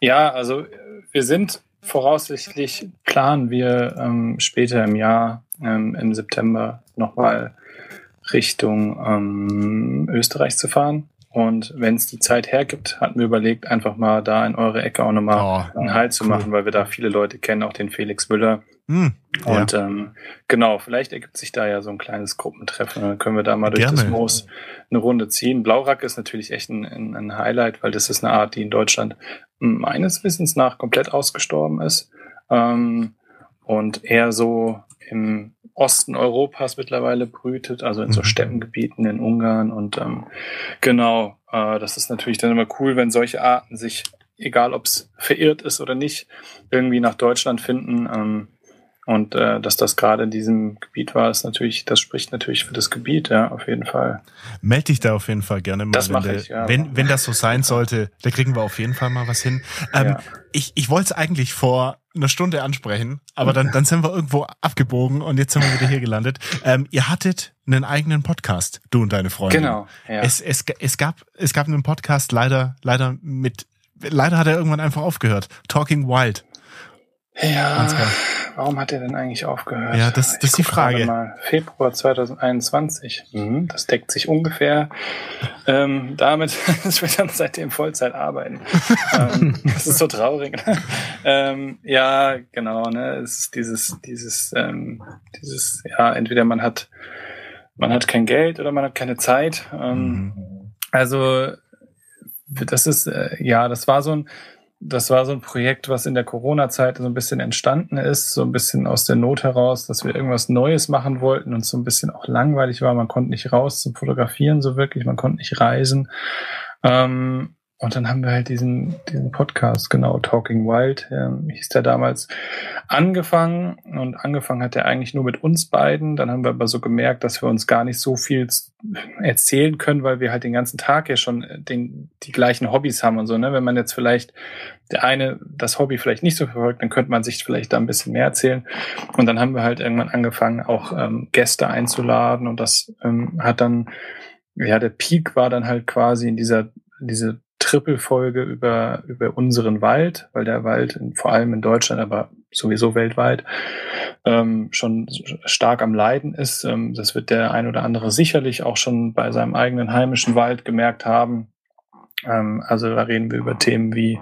ja, also wir sind voraussichtlich planen wir ähm, später im Jahr, ähm, im September, nochmal Richtung ähm, Österreich zu fahren. Und wenn es die Zeit hergibt, hatten wir überlegt, einfach mal da in eure Ecke auch nochmal oh, einen Halt zu cool. machen, weil wir da viele Leute kennen, auch den Felix Müller. Mm, und ja. ähm, genau, vielleicht ergibt sich da ja so ein kleines Gruppentreffen. Dann können wir da mal durch Gerne. das Moos eine Runde ziehen. Blaurack ist natürlich echt ein, ein, ein Highlight, weil das ist eine Art, die in Deutschland meines Wissens nach komplett ausgestorben ist. Ähm, und eher so im Osten Europas mittlerweile brütet, also in so mhm. Steppengebieten in Ungarn. Und ähm, genau, äh, das ist natürlich dann immer cool, wenn solche Arten sich, egal ob es verirrt ist oder nicht, irgendwie nach Deutschland finden. Ähm, und äh, dass das gerade in diesem Gebiet war, ist natürlich, das spricht natürlich für das Gebiet, ja, auf jeden Fall. Meld dich da auf jeden Fall gerne mal. Das mache ich, ja. Wenn, wenn das so sein sollte, da kriegen wir auf jeden Fall mal was hin. Ähm, ja. Ich, ich wollte es eigentlich vor einer Stunde ansprechen, aber dann, dann sind wir irgendwo abgebogen und jetzt sind wir wieder hier gelandet. Ähm, ihr hattet einen eigenen Podcast, du und deine Freundin. Genau. Ja. Es, es, es, gab, es gab einen Podcast leider, leider mit, leider hat er irgendwann einfach aufgehört. Talking Wild. Ja, warum hat er denn eigentlich aufgehört? Ja, das, das ist die Frage. Mal. Februar 2021. Mhm, das deckt sich ungefähr ähm, damit, dass wir dann seitdem Vollzeit arbeiten. ähm, das ist so traurig. ähm, ja, genau. Ne, es ist dieses, dieses, ähm, dieses, ja, entweder man hat, man hat kein Geld oder man hat keine Zeit. Ähm, mhm. Also das ist, äh, ja, das war so ein das war so ein Projekt, was in der Corona-Zeit so ein bisschen entstanden ist, so ein bisschen aus der Not heraus, dass wir irgendwas Neues machen wollten und so ein bisschen auch langweilig war. Man konnte nicht raus zum Fotografieren so wirklich, man konnte nicht reisen. Ähm, und dann haben wir halt diesen, diesen Podcast, genau, Talking Wild, ähm, hieß der damals, angefangen. Und angefangen hat er eigentlich nur mit uns beiden. Dann haben wir aber so gemerkt, dass wir uns gar nicht so viel erzählen können, weil wir halt den ganzen Tag ja schon den, die gleichen Hobbys haben und so. Ne? Wenn man jetzt vielleicht der eine das Hobby vielleicht nicht so verfolgt, dann könnte man sich vielleicht da ein bisschen mehr erzählen. Und dann haben wir halt irgendwann angefangen, auch ähm, Gäste einzuladen. Und das ähm, hat dann, ja, der Peak war dann halt quasi in dieser, diese Trippelfolge über, über unseren Wald, weil der Wald in, vor allem in Deutschland, aber sowieso weltweit ähm, schon stark am Leiden ist. Ähm, das wird der ein oder andere sicherlich auch schon bei seinem eigenen heimischen Wald gemerkt haben. Ähm, also da reden wir über Themen wie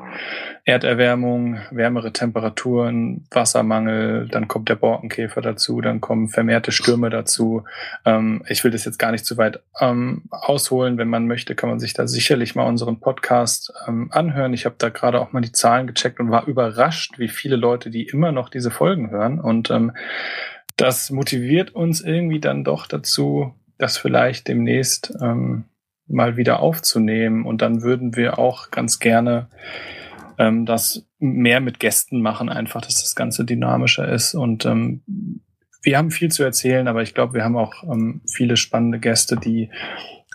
Erderwärmung, wärmere Temperaturen, Wassermangel, dann kommt der Borkenkäfer dazu, dann kommen vermehrte Stürme dazu. Ähm, ich will das jetzt gar nicht zu weit ähm, ausholen. Wenn man möchte, kann man sich da sicherlich mal unseren Podcast anhören. Ich habe da gerade auch mal die Zahlen gecheckt und war überrascht, wie viele Leute, die immer noch diese Folgen hören. Und das motiviert uns irgendwie dann doch dazu, das vielleicht demnächst ähm, mal wieder aufzunehmen. Und dann würden wir auch ganz gerne ähm, das mehr mit Gästen machen, einfach, dass das Ganze dynamischer ist. Und ähm, wir haben viel zu erzählen, aber ich glaube, wir haben auch ähm, viele spannende Gäste, die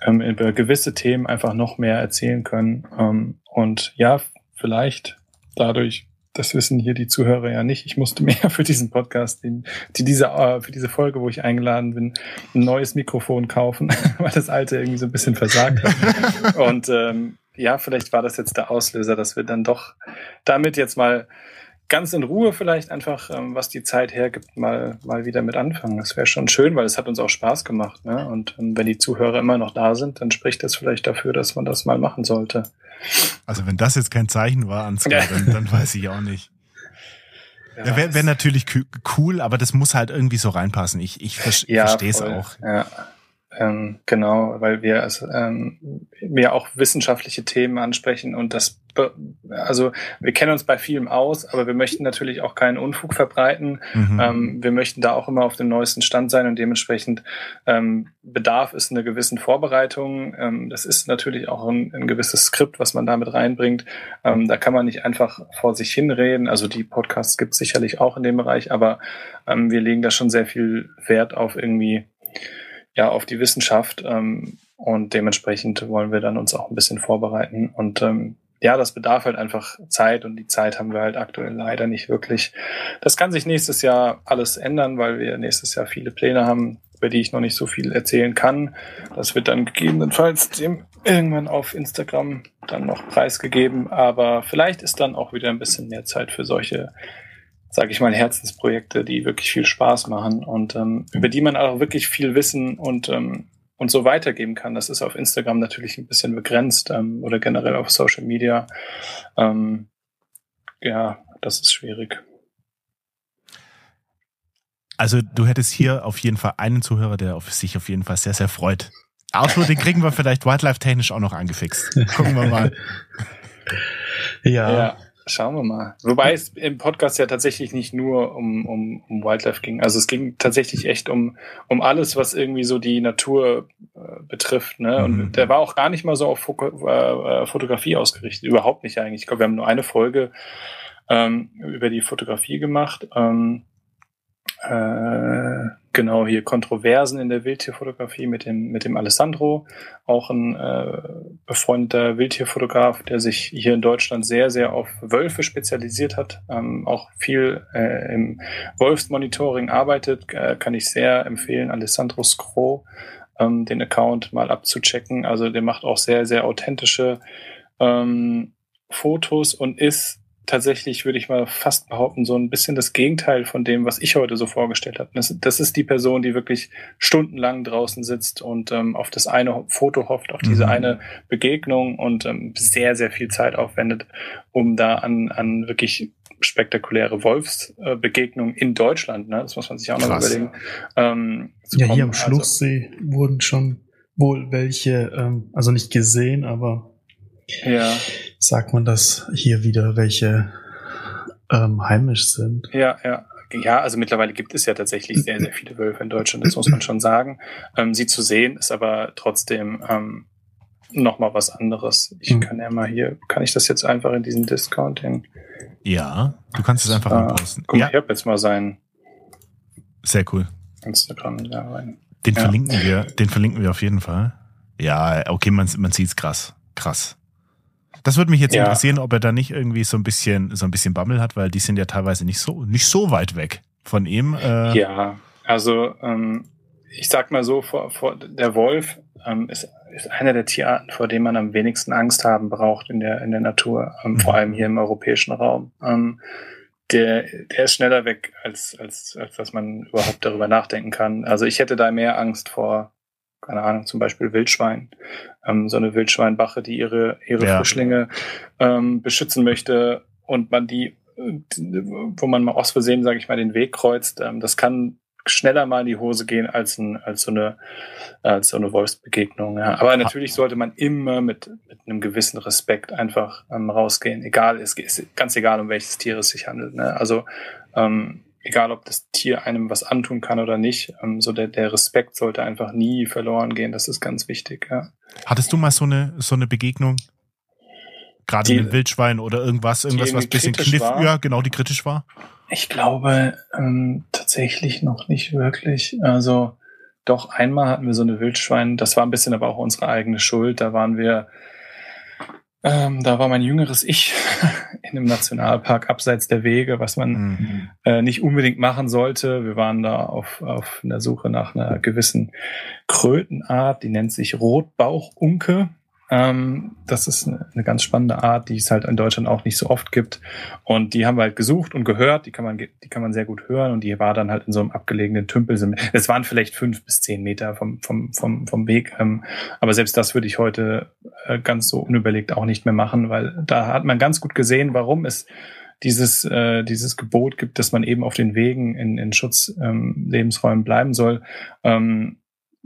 ähm, über gewisse Themen einfach noch mehr erzählen können. Ähm, und ja, vielleicht dadurch das wissen hier die Zuhörer ja nicht. Ich musste mir für diesen Podcast, den, die diese, äh, für diese Folge, wo ich eingeladen bin, ein neues Mikrofon kaufen, weil das alte irgendwie so ein bisschen versagt hat. Und ähm, ja, vielleicht war das jetzt der Auslöser, dass wir dann doch damit jetzt mal ganz in Ruhe vielleicht einfach, ähm, was die Zeit hergibt, mal, mal wieder mit anfangen. Das wäre schon schön, weil es hat uns auch Spaß gemacht. Ne? Und ähm, wenn die Zuhörer immer noch da sind, dann spricht das vielleicht dafür, dass man das mal machen sollte. Also wenn das jetzt kein Zeichen war, Ansgar, ja. dann, dann weiß ich auch nicht. Ja, ja wäre wär natürlich cool, aber das muss halt irgendwie so reinpassen. Ich, ich ja, verstehe es auch. Ja. Ähm, genau, weil wir also, ähm, wir auch wissenschaftliche Themen ansprechen und das also wir kennen uns bei vielem aus, aber wir möchten natürlich auch keinen Unfug verbreiten. Mhm. Ähm, wir möchten da auch immer auf dem neuesten Stand sein und dementsprechend ähm, bedarf es einer gewissen Vorbereitung. Ähm, das ist natürlich auch ein, ein, gewisses Skript, was man damit reinbringt. Ähm, da kann man nicht einfach vor sich hinreden. Also die Podcasts gibt es sicherlich auch in dem Bereich, aber ähm, wir legen da schon sehr viel Wert auf irgendwie ja auf die Wissenschaft ähm, und dementsprechend wollen wir dann uns auch ein bisschen vorbereiten und ähm, ja, das bedarf halt einfach Zeit und die Zeit haben wir halt aktuell leider nicht wirklich. Das kann sich nächstes Jahr alles ändern, weil wir nächstes Jahr viele Pläne haben, über die ich noch nicht so viel erzählen kann. Das wird dann gegebenenfalls dem irgendwann auf Instagram dann noch preisgegeben, aber vielleicht ist dann auch wieder ein bisschen mehr Zeit für solche sage ich mal, Herzensprojekte, die wirklich viel Spaß machen und ähm, über die man auch wirklich viel wissen und, ähm, und so weitergeben kann. Das ist auf Instagram natürlich ein bisschen begrenzt ähm, oder generell auf Social Media. Ähm, ja, das ist schwierig. Also du hättest hier auf jeden Fall einen Zuhörer, der auf sich auf jeden Fall sehr, sehr freut. Arthur, den kriegen wir vielleicht wildlife-technisch auch noch angefixt. Gucken wir mal. ja. ja. Schauen wir mal. Wobei es im Podcast ja tatsächlich nicht nur um, um, um Wildlife ging. Also es ging tatsächlich echt um, um alles, was irgendwie so die Natur äh, betrifft. Ne? Und mhm. der war auch gar nicht mal so auf Foko äh, Fotografie ausgerichtet. Überhaupt nicht eigentlich. Ich glaube, wir haben nur eine Folge ähm, über die Fotografie gemacht. Ähm, äh, genau hier Kontroversen in der Wildtierfotografie mit dem mit dem Alessandro, auch ein äh, befreundeter Wildtierfotograf, der sich hier in Deutschland sehr sehr auf Wölfe spezialisiert hat, ähm, auch viel äh, im Wolfsmonitoring arbeitet, äh, kann ich sehr empfehlen. Alessandro Scro, ähm, den Account mal abzuchecken. Also der macht auch sehr sehr authentische ähm, Fotos und ist tatsächlich, würde ich mal fast behaupten, so ein bisschen das Gegenteil von dem, was ich heute so vorgestellt habe. Das, das ist die Person, die wirklich stundenlang draußen sitzt und ähm, auf das eine Foto hofft, auf diese mhm. eine Begegnung und ähm, sehr, sehr viel Zeit aufwendet, um da an, an wirklich spektakuläre Wolfsbegegnungen in Deutschland, ne? das muss man sich auch noch überlegen. Ähm, ja, kommen. hier am Schlusssee also, wurden schon wohl welche, ähm, also nicht gesehen, aber ja. Sagt man das hier wieder, welche ähm, heimisch sind. Ja, ja. Ja, also mittlerweile gibt es ja tatsächlich sehr, sehr viele Wölfe in Deutschland, das muss man schon sagen. Ähm, sie zu sehen ist aber trotzdem ähm, nochmal was anderes. Ich hm. kann ja mal hier, kann ich das jetzt einfach in diesen Discounting? Ja, du kannst es einfach ah, posten. Guck, ja. ich habe jetzt mal sein Sehr cool. Instagram da rein. Den ja. verlinken wir, den verlinken wir auf jeden Fall. Ja, okay, man, man sieht's krass. Krass. Das würde mich jetzt ja. interessieren, ob er da nicht irgendwie so ein bisschen so ein bisschen Bammel hat, weil die sind ja teilweise nicht so nicht so weit weg von ihm. Äh ja, also ähm, ich sag mal so, vor, vor, der Wolf ähm, ist, ist einer der Tierarten, vor dem man am wenigsten Angst haben braucht in der in der Natur, ähm, mhm. vor allem hier im europäischen Raum. Ähm, der, der ist schneller weg, als, als, als dass man überhaupt darüber nachdenken kann. Also ich hätte da mehr Angst vor keine Ahnung, zum Beispiel Wildschwein, ähm, so eine Wildschweinbache, die ihre, ihre ja. Frischlinge ähm, beschützen möchte und man die, wo man mal aus Versehen, sage ich mal, den Weg kreuzt, ähm, das kann schneller mal in die Hose gehen als, ein, als so eine, als so eine Wolfsbegegnung. Ja. Aber natürlich sollte man immer mit, mit einem gewissen Respekt einfach ähm, rausgehen. Egal, es ist ganz egal, um welches Tier es sich handelt. Ne? Also ähm, egal ob das Tier einem was antun kann oder nicht, ähm, so der, der Respekt sollte einfach nie verloren gehen. Das ist ganz wichtig. Ja. Hattest du mal so eine, so eine Begegnung? Gerade mit Wildschwein oder irgendwas, irgendwas, was ein bisschen kniff, war? ja, genau, die kritisch war? Ich glaube ähm, tatsächlich noch nicht wirklich. Also doch einmal hatten wir so eine Wildschwein, das war ein bisschen aber auch unsere eigene Schuld. Da waren wir ähm, da war mein jüngeres Ich in einem Nationalpark abseits der Wege, was man mhm. äh, nicht unbedingt machen sollte. Wir waren da auf, auf der Suche nach einer gewissen Krötenart, die nennt sich Rotbauchunke. Ähm, das ist eine, eine, ganz spannende Art, die es halt in Deutschland auch nicht so oft gibt. Und die haben wir halt gesucht und gehört. Die kann man, die kann man sehr gut hören. Und die war dann halt in so einem abgelegenen Tümpel. Es waren vielleicht fünf bis zehn Meter vom, vom, vom, vom Weg. Ähm, aber selbst das würde ich heute äh, ganz so unüberlegt auch nicht mehr machen, weil da hat man ganz gut gesehen, warum es dieses, äh, dieses Gebot gibt, dass man eben auf den Wegen in, in Schutzlebensräumen ähm, bleiben soll. Ähm,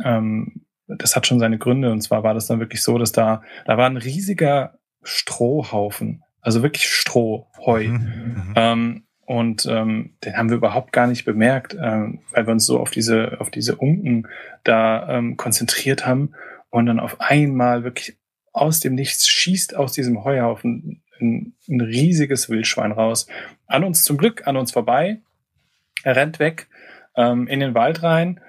ähm, das hat schon seine Gründe. Und zwar war das dann wirklich so, dass da, da war ein riesiger Strohhaufen, also wirklich Stroh, Heu. Mhm, mhm. ähm, und ähm, den haben wir überhaupt gar nicht bemerkt, ähm, weil wir uns so auf diese, auf diese Unken da ähm, konzentriert haben. Und dann auf einmal wirklich aus dem Nichts schießt aus diesem Heuhaufen ein, ein riesiges Wildschwein raus. An uns zum Glück, an uns vorbei. Er rennt weg ähm, in den Wald rein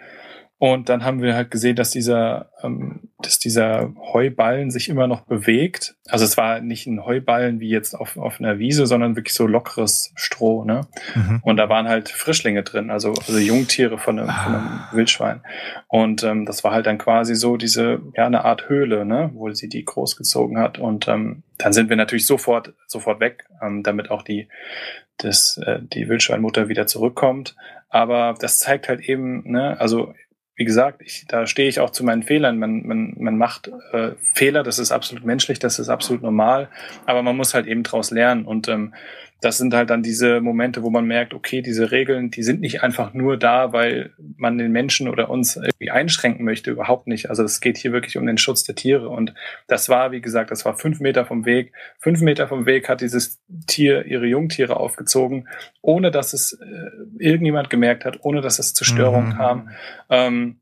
und dann haben wir halt gesehen, dass dieser, ähm, dass dieser Heuballen sich immer noch bewegt. Also es war nicht ein Heuballen wie jetzt auf, auf einer Wiese, sondern wirklich so lockeres Stroh. Ne? Mhm. Und da waren halt Frischlinge drin, also, also Jungtiere von einem, ah. von einem ah. Wildschwein. Und ähm, das war halt dann quasi so diese, ja, eine Art Höhle, ne? wo sie die großgezogen hat. Und ähm, dann sind wir natürlich sofort, sofort weg, ähm, damit auch die, das, äh, die Wildschweinmutter wieder zurückkommt. Aber das zeigt halt eben, ne, also wie gesagt, ich, da stehe ich auch zu meinen Fehlern. Man, man, man macht äh, Fehler, das ist absolut menschlich, das ist absolut normal, aber man muss halt eben draus lernen. Und ähm, das sind halt dann diese Momente, wo man merkt, okay, diese Regeln, die sind nicht einfach nur da, weil man den Menschen oder uns irgendwie einschränken möchte, überhaupt nicht. Also es geht hier wirklich um den Schutz der Tiere. Und das war, wie gesagt, das war fünf Meter vom Weg. Fünf Meter vom Weg hat dieses Tier ihre Jungtiere aufgezogen, ohne dass es äh, irgendjemand gemerkt hat, ohne dass es zu Störungen mhm. kam. Ähm,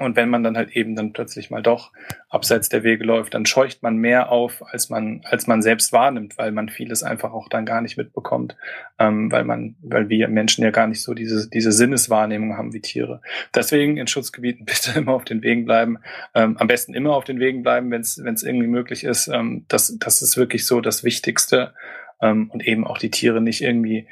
und wenn man dann halt eben dann plötzlich mal doch abseits der Wege läuft, dann scheucht man mehr auf, als man, als man selbst wahrnimmt, weil man vieles einfach auch dann gar nicht mitbekommt, ähm, weil man, weil wir Menschen ja gar nicht so diese, diese Sinneswahrnehmung haben wie Tiere. Deswegen in Schutzgebieten bitte immer auf den Wegen bleiben. Ähm, am besten immer auf den Wegen bleiben, wenn es irgendwie möglich ist. Ähm, das, das ist wirklich so das Wichtigste. Ähm, und eben auch die Tiere nicht irgendwie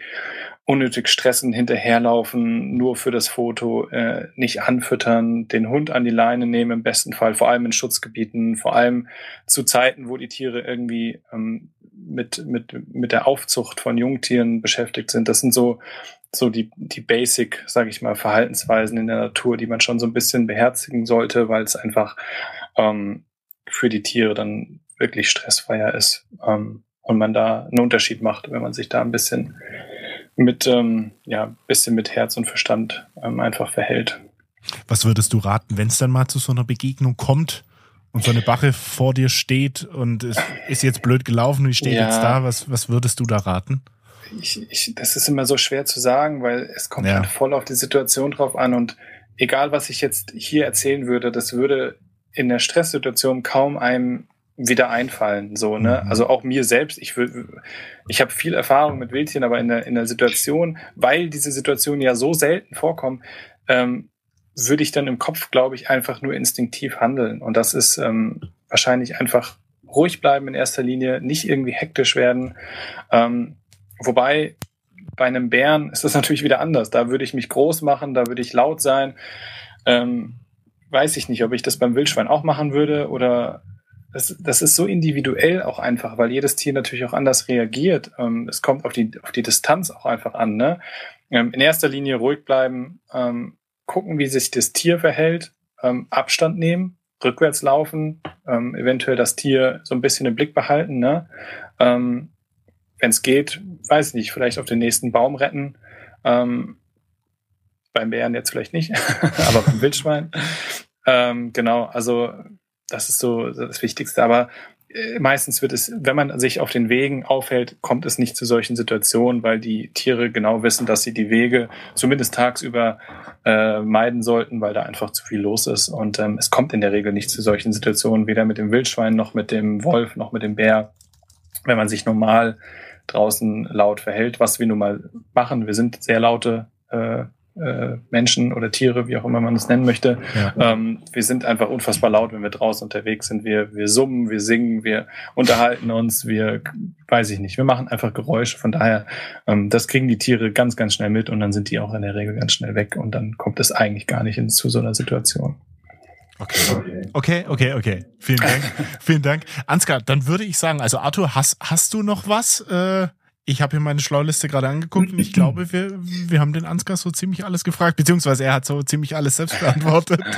unnötig stressen, hinterherlaufen, nur für das Foto, äh, nicht anfüttern, den Hund an die Leine nehmen im besten Fall, vor allem in Schutzgebieten, vor allem zu Zeiten, wo die Tiere irgendwie ähm, mit, mit, mit der Aufzucht von Jungtieren beschäftigt sind. Das sind so, so die, die Basic, sage ich mal, Verhaltensweisen in der Natur, die man schon so ein bisschen beherzigen sollte, weil es einfach ähm, für die Tiere dann wirklich stressfreier ist ähm, und man da einen Unterschied macht, wenn man sich da ein bisschen mit, ähm, ja, bisschen mit Herz und Verstand ähm, einfach verhält. Was würdest du raten, wenn es dann mal zu so einer Begegnung kommt und so eine Bache vor dir steht und es ist jetzt blöd gelaufen und ich stehe ja. jetzt da, was, was würdest du da raten? Ich, ich, das ist immer so schwer zu sagen, weil es kommt ja. halt voll auf die Situation drauf an und egal was ich jetzt hier erzählen würde, das würde in der Stresssituation kaum einem wieder einfallen. So, ne? Mhm. Also auch mir selbst, ich will, ich habe viel Erfahrung mit Wildtieren, aber in der, in der Situation, weil diese Situationen ja so selten vorkommen, ähm, würde ich dann im Kopf, glaube ich, einfach nur instinktiv handeln. Und das ist ähm, wahrscheinlich einfach ruhig bleiben in erster Linie, nicht irgendwie hektisch werden. Ähm, wobei bei einem Bären ist das natürlich wieder anders. Da würde ich mich groß machen, da würde ich laut sein. Ähm, weiß ich nicht, ob ich das beim Wildschwein auch machen würde oder das, das ist so individuell auch einfach, weil jedes Tier natürlich auch anders reagiert. Ähm, es kommt auf die, auf die Distanz auch einfach an. Ne? Ähm, in erster Linie ruhig bleiben, ähm, gucken, wie sich das Tier verhält. ähm, Abstand nehmen, rückwärts laufen, ähm, eventuell das Tier so ein bisschen im Blick behalten. Ne? Ähm, Wenn es geht, weiß ich nicht, vielleicht auf den nächsten Baum retten. Beim Bären jetzt vielleicht nicht, aber beim Wildschwein. Genau, also das ist so das Wichtigste. Aber äh, meistens wird es, wenn man sich auf den Wegen aufhält, kommt es nicht zu solchen Situationen, weil die Tiere genau wissen, dass sie die Wege zumindest tagsüber äh, meiden sollten, weil da einfach zu viel los ist. Und ähm, es kommt in der Regel nicht zu solchen Situationen, weder mit dem Wildschwein noch mit dem Wolf noch mit dem Bär, wenn man sich normal draußen laut verhält, was wir nun mal machen. Wir sind sehr laute äh, äh, Menschen oder Tiere, wie auch immer man es nennen möchte. Ja. Ähm, wir sind einfach unfassbar laut, wenn wir draußen unterwegs sind. Wir, wir summen, wir singen, wir unterhalten uns, wir, weiß ich nicht, wir machen einfach Geräusche. Von daher, ähm, das kriegen die Tiere ganz, ganz schnell mit und dann sind die auch in der Regel ganz schnell weg und dann kommt es eigentlich gar nicht in, zu so einer Situation. Okay. okay, okay, okay. Vielen Dank. Vielen Dank. Ansgar, dann würde ich sagen, also Arthur, hast, hast du noch was? Äh, ich habe hier meine Schlauliste gerade angeguckt und ich glaube, wir, wir haben den Ansgar so ziemlich alles gefragt, beziehungsweise er hat so ziemlich alles selbst beantwortet.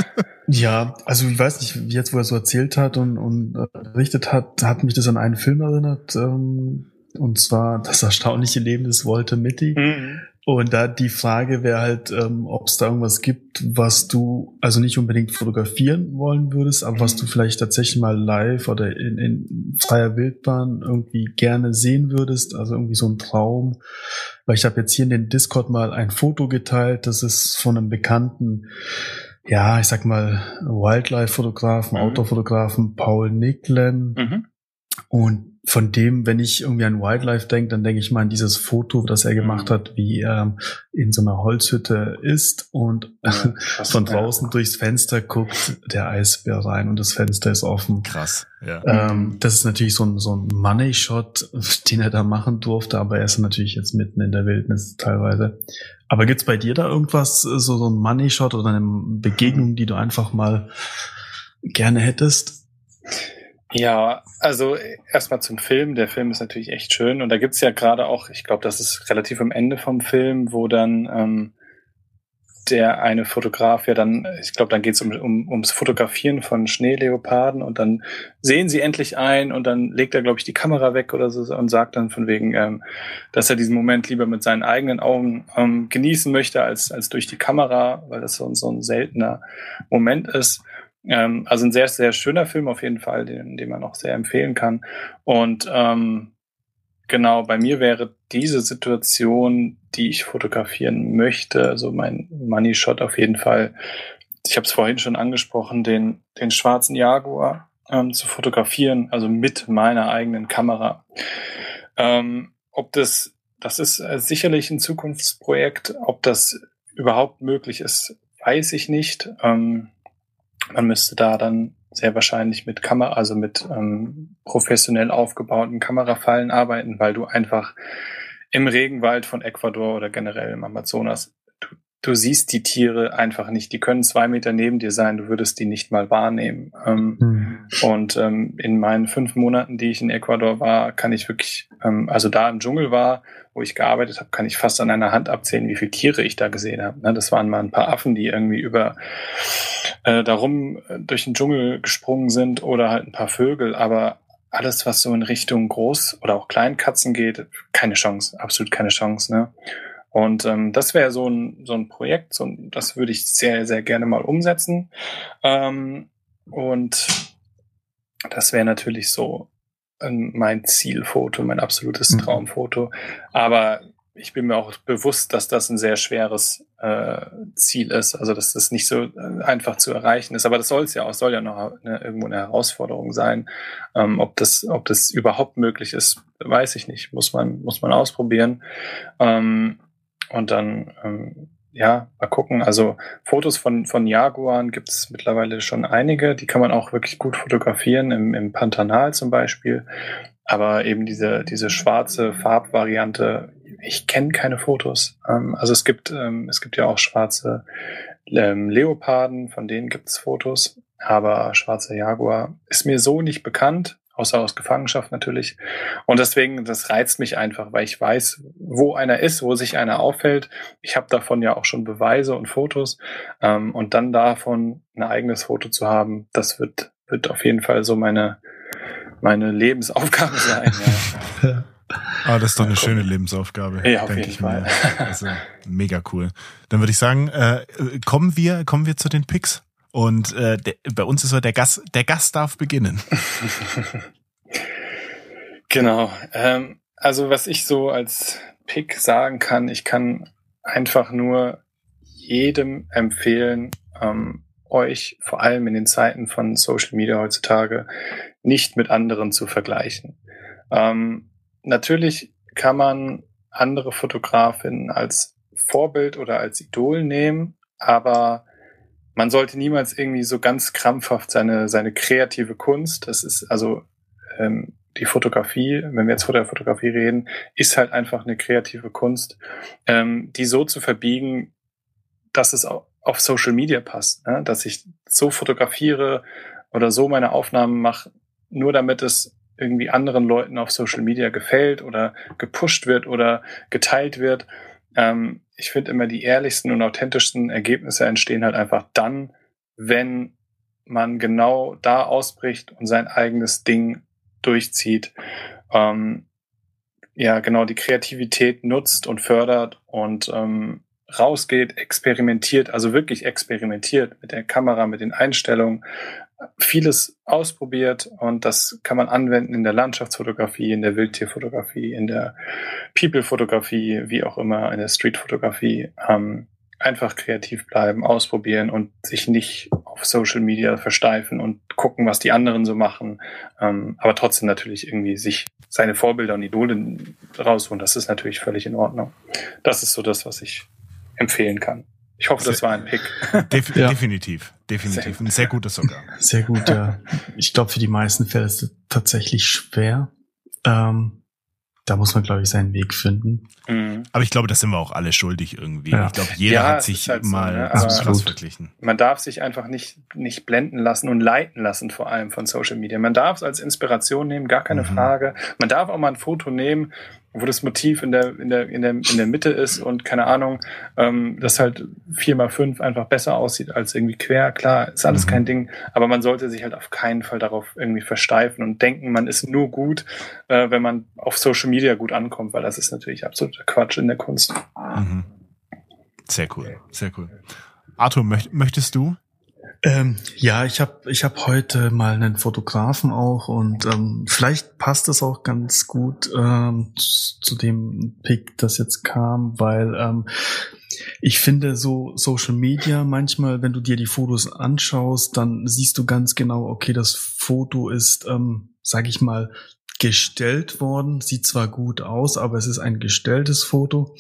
Ja, also ich weiß nicht, jetzt wo er so erzählt hat und, und äh, berichtet hat, hat mich das an einen Film erinnert, ähm, und zwar das erstaunliche Leben des Walter Mitty. Mhm. Und da die Frage wäre halt, ähm, ob es da irgendwas gibt, was du also nicht unbedingt fotografieren wollen würdest, aber mhm. was du vielleicht tatsächlich mal live oder in, in freier Wildbahn irgendwie gerne sehen würdest. Also irgendwie so ein Traum. Weil ich habe jetzt hier in den Discord mal ein Foto geteilt, das ist von einem bekannten, ja, ich sag mal, Wildlife-Fotografen, mhm. Outdoor-Fotografen Paul Nicklen. Mhm. Und von dem, wenn ich irgendwie an Wildlife denke, dann denke ich mal an dieses Foto, das er gemacht mhm. hat, wie er in so einer Holzhütte ist und ja, von draußen ja. durchs Fenster guckt der Eisbär rein und das Fenster ist offen. Krass. Ja. Ähm, das ist natürlich so ein, so ein Money-Shot, den er da machen durfte, aber er ist natürlich jetzt mitten in der Wildnis teilweise. Aber gibt's bei dir da irgendwas, so, so ein Money-Shot oder eine Begegnung, die du einfach mal gerne hättest? Ja, also erstmal zum Film. Der Film ist natürlich echt schön und da gibt's ja gerade auch, ich glaube, das ist relativ am Ende vom Film, wo dann ähm, der eine Fotograf ja dann, ich glaube, dann geht's um, um, ums Fotografieren von Schneeleoparden und dann sehen sie endlich ein und dann legt er, glaube ich, die Kamera weg oder so und sagt dann von wegen, ähm, dass er diesen Moment lieber mit seinen eigenen Augen ähm, genießen möchte als, als durch die Kamera, weil das so, so ein seltener Moment ist. Ähm, also ein sehr, sehr schöner Film auf jeden Fall, den, den man auch sehr empfehlen kann. Und ähm, genau, bei mir wäre diese Situation, die ich fotografieren möchte, also mein Money Shot auf jeden Fall, ich habe es vorhin schon angesprochen, den, den schwarzen Jaguar ähm, zu fotografieren, also mit meiner eigenen Kamera. Ähm, ob das, das ist äh, sicherlich ein Zukunftsprojekt, ob das überhaupt möglich ist, weiß ich nicht. Ähm, man müsste da dann sehr wahrscheinlich mit Kamera, also mit ähm, professionell aufgebauten Kamerafallen arbeiten, weil du einfach im Regenwald von Ecuador oder generell im Amazonas, du, siehst die Tiere einfach nicht. Die können zwei Meter neben dir sein, du würdest die nicht mal wahrnehmen. Ähm, mhm. Und ähm, in meinen fünf Monaten, die ich in Ecuador war, kann ich wirklich, ähm, also da im Dschungel war, wo ich gearbeitet habe, kann ich fast an einer Hand abzählen, wie viele Tiere ich da gesehen habe. Ne? Das waren mal ein paar Affen, die irgendwie über äh, darum äh, durch den Dschungel gesprungen sind oder halt ein paar Vögel, aber alles, was so in Richtung Groß- oder auch Kleinkatzen geht, keine Chance, absolut keine Chance. Ne? Und ähm, das wäre so ein, so ein Projekt, so, das würde ich sehr, sehr gerne mal umsetzen. Ähm, und das wäre natürlich so ähm, mein Zielfoto, mein absolutes mhm. Traumfoto. Aber ich bin mir auch bewusst, dass das ein sehr schweres äh, Ziel ist, also dass das nicht so äh, einfach zu erreichen ist. Aber das soll es ja auch, soll ja noch eine, irgendwo eine Herausforderung sein. Ähm, ob das, ob das überhaupt möglich ist, weiß ich nicht. Muss man, muss man ausprobieren. Ähm, und dann, ähm, ja, mal gucken. Also Fotos von, von Jaguaren gibt es mittlerweile schon einige. Die kann man auch wirklich gut fotografieren, im, im Pantanal zum Beispiel. Aber eben diese, diese schwarze Farbvariante, ich kenne keine Fotos. Ähm, also es gibt, ähm, es gibt ja auch schwarze ähm, Leoparden, von denen gibt es Fotos. Aber schwarzer Jaguar ist mir so nicht bekannt außer aus Gefangenschaft natürlich. Und deswegen, das reizt mich einfach, weil ich weiß, wo einer ist, wo sich einer auffällt. Ich habe davon ja auch schon Beweise und Fotos. Ähm, und dann davon ein eigenes Foto zu haben, das wird, wird auf jeden Fall so meine, meine Lebensaufgabe sein. Ja. Ah, das ist doch eine schöne Lebensaufgabe. Ja, jeden Fall. Mir. Also, mega cool. Dann würde ich sagen, äh, kommen wir, kommen wir zu den Picks. Und äh, der, bei uns ist so der Gast, der Gast darf beginnen. genau. Ähm, also was ich so als Pick sagen kann, ich kann einfach nur jedem empfehlen, ähm, euch vor allem in den Zeiten von Social Media heutzutage nicht mit anderen zu vergleichen. Ähm, natürlich kann man andere Fotografinnen als Vorbild oder als Idol nehmen, aber man sollte niemals irgendwie so ganz krampfhaft seine, seine kreative Kunst, das ist also ähm, die Fotografie, wenn wir jetzt vor der Fotografie reden, ist halt einfach eine kreative Kunst, ähm, die so zu verbiegen, dass es auf Social Media passt, ne? dass ich so fotografiere oder so meine Aufnahmen mache, nur damit es irgendwie anderen Leuten auf Social Media gefällt oder gepusht wird oder geteilt wird. Ähm, ich finde immer die ehrlichsten und authentischsten Ergebnisse entstehen halt einfach dann, wenn man genau da ausbricht und sein eigenes Ding durchzieht. Ähm, ja, genau, die Kreativität nutzt und fördert und ähm, rausgeht, experimentiert, also wirklich experimentiert mit der Kamera, mit den Einstellungen, vieles ausprobiert und das kann man anwenden in der Landschaftsfotografie, in der Wildtierfotografie, in der People-Fotografie, wie auch immer, in der Street-Fotografie. Ähm, einfach kreativ bleiben, ausprobieren und sich nicht auf Social Media versteifen und gucken, was die anderen so machen. Ähm, aber trotzdem natürlich irgendwie sich seine Vorbilder und Idole rausholen. Das ist natürlich völlig in Ordnung. Das ist so das, was ich empfehlen kann. Ich hoffe, das war ein Pick. Def ja. Definitiv, definitiv. Sehr ein sehr gutes sogar. Sehr gut, ja. Ich glaube, für die meisten Fälle ist es tatsächlich schwer. Ähm, da muss man, glaube ich, seinen Weg finden. Mhm. Aber ich glaube, das sind wir auch alle schuldig irgendwie. Ja. Ich glaube, jeder ja, hat sich halt mal so, ne? verglichen. Man darf sich einfach nicht, nicht blenden lassen und leiten lassen, vor allem von Social Media. Man darf es als Inspiration nehmen, gar keine mhm. Frage. Man darf auch mal ein Foto nehmen, wo das Motiv in der, in der, in der, in der Mitte ist und keine Ahnung, ähm, das halt vier mal fünf einfach besser aussieht als irgendwie quer. Klar, ist alles mhm. kein Ding, aber man sollte sich halt auf keinen Fall darauf irgendwie versteifen und denken, man ist nur gut, äh, wenn man auf Social Media gut ankommt, weil das ist natürlich absoluter Quatsch in der Kunst. Mhm. Sehr cool, sehr cool. Arthur, möcht, möchtest du ähm, ja, ich habe ich hab heute mal einen Fotografen auch und ähm, vielleicht passt es auch ganz gut ähm, zu, dem Pick, das jetzt kam, weil ähm, ich finde so Social Media manchmal, wenn du dir die Fotos anschaust, dann siehst du ganz genau, okay, das Foto ist, ähm, sag ich mal, gestellt worden, sieht zwar gut aus, aber es ist ein gestelltes Foto.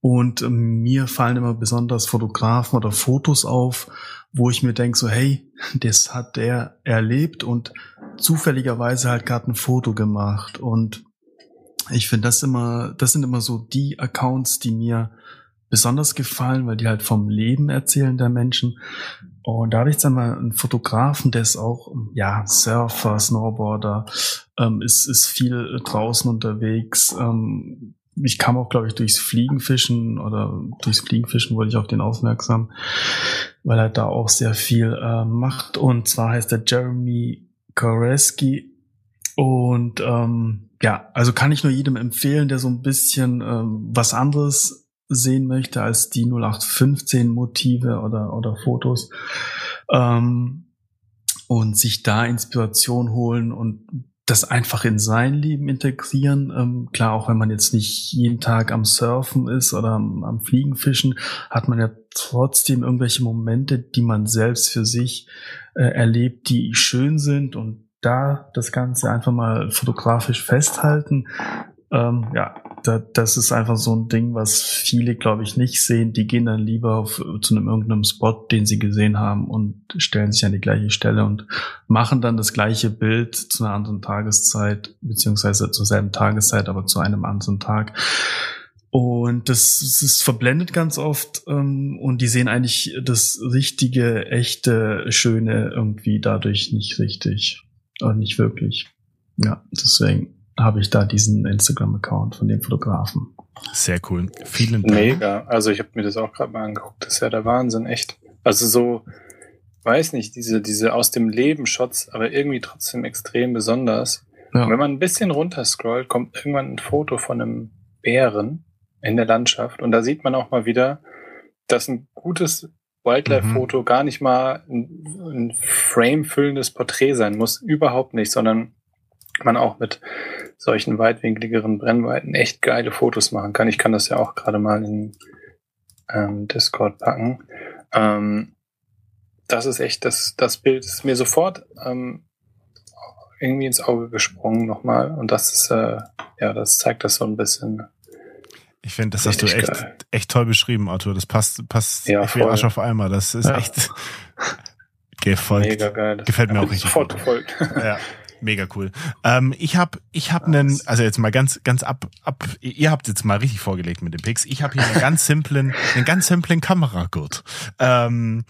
Und ähm, mir fallen immer besonders Fotografen oder Fotos auf, wo ich mir denke, so, hey, das hat der erlebt und zufälligerweise halt gerade ein Foto gemacht. Und ich finde das immer, das sind immer so die Accounts, die mir besonders gefallen, weil die halt vom Leben erzählen der Menschen. Und da habe ich jetzt einmal einen Fotografen, der ist auch, ja, Surfer, Snowboarder, ähm, ist, ist viel draußen unterwegs, ähm, ich kam auch, glaube ich, durchs Fliegenfischen oder durchs Fliegenfischen wurde ich auf den aufmerksam, weil er da auch sehr viel äh, macht. Und zwar heißt er Jeremy Koreski. Und ähm, ja, also kann ich nur jedem empfehlen, der so ein bisschen ähm, was anderes sehen möchte als die 0815 Motive oder, oder Fotos. Ähm, und sich da Inspiration holen und das einfach in sein Leben integrieren. Ähm, klar, auch wenn man jetzt nicht jeden Tag am Surfen ist oder am, am Fliegen fischen, hat man ja trotzdem irgendwelche Momente, die man selbst für sich äh, erlebt, die schön sind und da das Ganze einfach mal fotografisch festhalten. Ähm, ja, da, das ist einfach so ein Ding, was viele, glaube ich, nicht sehen. Die gehen dann lieber auf, zu einem irgendeinem Spot, den sie gesehen haben und stellen sich an die gleiche Stelle und machen dann das gleiche Bild zu einer anderen Tageszeit, beziehungsweise zur selben Tageszeit, aber zu einem anderen Tag. Und das, das ist verblendet ganz oft ähm, und die sehen eigentlich das richtige, echte, schöne irgendwie dadurch nicht richtig. Oder nicht wirklich. Ja, deswegen habe ich da diesen Instagram-Account von dem Fotografen. Sehr cool. Vielen Dank. Mega. Also ich habe mir das auch gerade mal angeguckt. Das ist ja der Wahnsinn, echt. Also so, weiß nicht, diese, diese aus dem Leben Shots, aber irgendwie trotzdem extrem besonders. Ja. Wenn man ein bisschen runter scrollt, kommt irgendwann ein Foto von einem Bären in der Landschaft. Und da sieht man auch mal wieder, dass ein gutes Wildlife-Foto mhm. gar nicht mal ein, ein frame-füllendes Porträt sein muss. Überhaupt nicht, sondern man auch mit solchen weitwinkligeren Brennweiten echt geile Fotos machen kann. Ich kann das ja auch gerade mal in ähm, Discord packen. Ähm, das ist echt, das, das Bild ist mir sofort ähm, irgendwie ins Auge gesprungen nochmal. Und das ist, äh, ja, das zeigt das so ein bisschen. Ich finde, das hast du echt, echt toll beschrieben, Arthur. Das passt, passt ja, wie Arsch auf einmal. Das ist ja. echt gefolgt. Mega geil. Gefällt mir auch richtig. Sofort gefolgt. Ja. Mega cool. Ähm, ich habe ich hab einen, also jetzt mal ganz ganz ab ab ihr habt jetzt mal richtig vorgelegt mit den Picks. Ich habe hier einen ganz simplen einen ganz simplen Kameragurt. Ähm,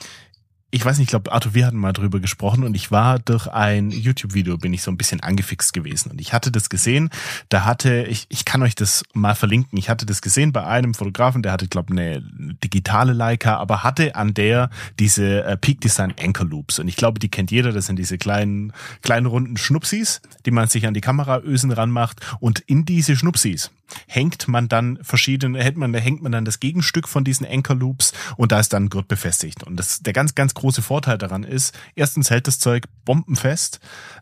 ich weiß nicht, ich glaube, Arthur, wir hatten mal drüber gesprochen und ich war durch ein YouTube-Video, bin ich so ein bisschen angefixt gewesen. Und ich hatte das gesehen, da hatte, ich, ich kann euch das mal verlinken, ich hatte das gesehen bei einem Fotografen, der hatte, glaube eine digitale Leica, aber hatte an der diese äh, Peak Design Anchor Loops. Und ich glaube, die kennt jeder, das sind diese kleinen, kleinen runden Schnupsis, die man sich an die Kameraösen ranmacht. Und in diese Schnupsis hängt man dann verschiedene, hält man, hängt man dann das Gegenstück von diesen Anchor Loops und da ist dann Gurt befestigt. Und das, der ganz, ganz große Vorteil daran ist, erstens hält das Zeug bombenfest.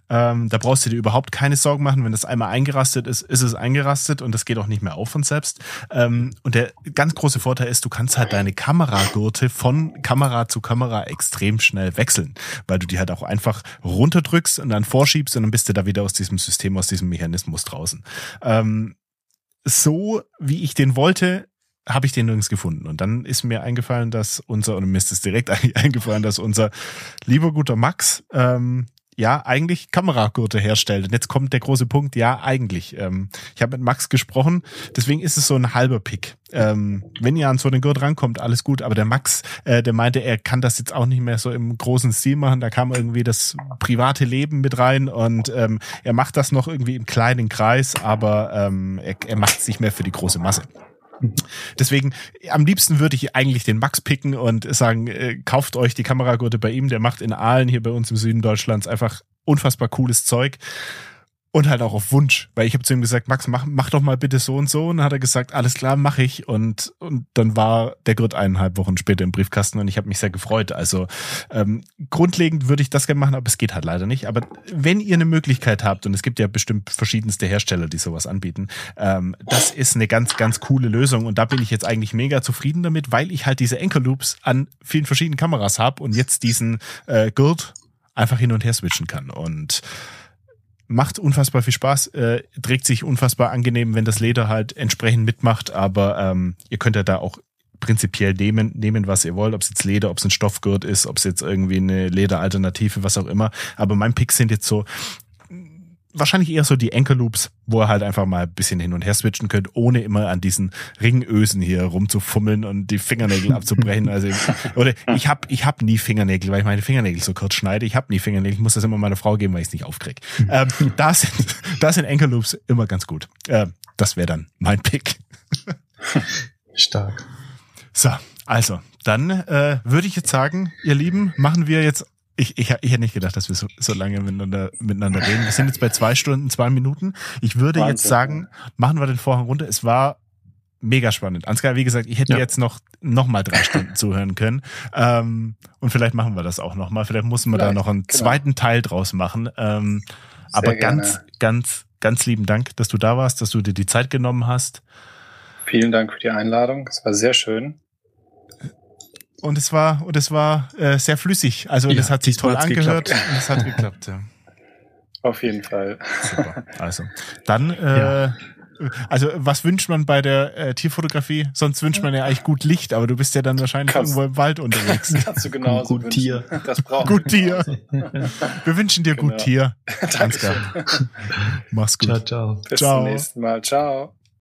Ähm, da brauchst du dir überhaupt keine Sorgen machen. Wenn das einmal eingerastet ist, ist es eingerastet und das geht auch nicht mehr auf von selbst. Ähm, und der ganz große Vorteil ist, du kannst halt deine Kameragurte von Kamera zu Kamera extrem schnell wechseln, weil du die halt auch einfach runterdrückst und dann vorschiebst und dann bist du da wieder aus diesem System, aus diesem Mechanismus draußen. Ähm, so, wie ich den wollte, habe ich den nirgends gefunden. Und dann ist mir eingefallen, dass unser, und mir ist es direkt eingefallen, dass unser lieber guter Max ähm, ja eigentlich Kameragurte herstellt. Und jetzt kommt der große Punkt, ja, eigentlich. Ähm, ich habe mit Max gesprochen, deswegen ist es so ein halber Pick. Ähm, wenn ihr an so einen Gurt rankommt, alles gut, aber der Max, äh, der meinte, er kann das jetzt auch nicht mehr so im großen Stil machen. Da kam irgendwie das private Leben mit rein und ähm, er macht das noch irgendwie im kleinen Kreis, aber ähm, er, er macht es nicht mehr für die große Masse. Deswegen, am liebsten würde ich eigentlich den Max picken und sagen, äh, kauft euch die Kameragurte bei ihm. Der macht in Aalen hier bei uns im Süden Deutschlands einfach unfassbar cooles Zeug. Und halt auch auf Wunsch, weil ich habe zu ihm gesagt, Max, mach, mach doch mal bitte so und so. Und dann hat er gesagt, alles klar, mache ich. Und, und dann war der Gurt eineinhalb Wochen später im Briefkasten und ich habe mich sehr gefreut. Also ähm, grundlegend würde ich das gerne machen, aber es geht halt leider nicht. Aber wenn ihr eine Möglichkeit habt, und es gibt ja bestimmt verschiedenste Hersteller, die sowas anbieten, ähm, das ist eine ganz, ganz coole Lösung. Und da bin ich jetzt eigentlich mega zufrieden damit, weil ich halt diese Anchor Loops an vielen verschiedenen Kameras habe und jetzt diesen äh, Gurt einfach hin und her switchen kann. Und macht unfassbar viel Spaß, äh, trägt sich unfassbar angenehm, wenn das Leder halt entsprechend mitmacht, aber ähm, ihr könnt ja da auch prinzipiell nehmen, nehmen, was ihr wollt, ob es jetzt Leder, ob es ein Stoffgurt ist, ob es jetzt irgendwie eine Lederalternative, was auch immer. Aber mein Pick sind jetzt so wahrscheinlich eher so die Anchor Loops, wo ihr halt einfach mal ein bisschen hin und her switchen könnt, ohne immer an diesen Ringösen hier rumzufummeln und die Fingernägel abzubrechen. Also oder ich habe ich hab nie Fingernägel, weil ich meine Fingernägel so kurz schneide. Ich habe nie Fingernägel. Ich muss das immer meiner Frau geben, weil ich es nicht aufkrieg. ähm, da sind da sind Anchor Loops immer ganz gut. Äh, das wäre dann mein Pick. Stark. So, also dann äh, würde ich jetzt sagen, ihr Lieben, machen wir jetzt ich, ich, ich hätte nicht gedacht, dass wir so, so lange miteinander, miteinander reden. Wir sind jetzt bei zwei Stunden, zwei Minuten. Ich würde Wahnsinn. jetzt sagen, machen wir den Vorhang runter. Es war mega spannend. Ansgar, wie gesagt, ich hätte ja. jetzt noch, noch mal drei Stunden zuhören können. Ähm, und vielleicht machen wir das auch noch mal. Vielleicht muss man da noch einen genau. zweiten Teil draus machen. Ähm, aber gerne. ganz, ganz, ganz lieben Dank, dass du da warst, dass du dir die Zeit genommen hast. Vielen Dank für die Einladung. Es war sehr schön und es war und es war äh, sehr flüssig. Also ja, es hat sich toll angehört geklappt. und es hat geklappt. Ja. Auf jeden Fall. Super. Also dann. Äh, ja. Also was wünscht man bei der äh, Tierfotografie? Sonst wünscht man ja eigentlich gut Licht, aber du bist ja dann wahrscheinlich kannst, irgendwo im Wald unterwegs. Kannst du genauso gut wünschen. Tier. Das brauchen gut Tier. Wir wünschen dir genau. gut Tier. Danke. Mach's gut. Ciao, ciao. Bis ciao. zum nächsten Mal. Ciao.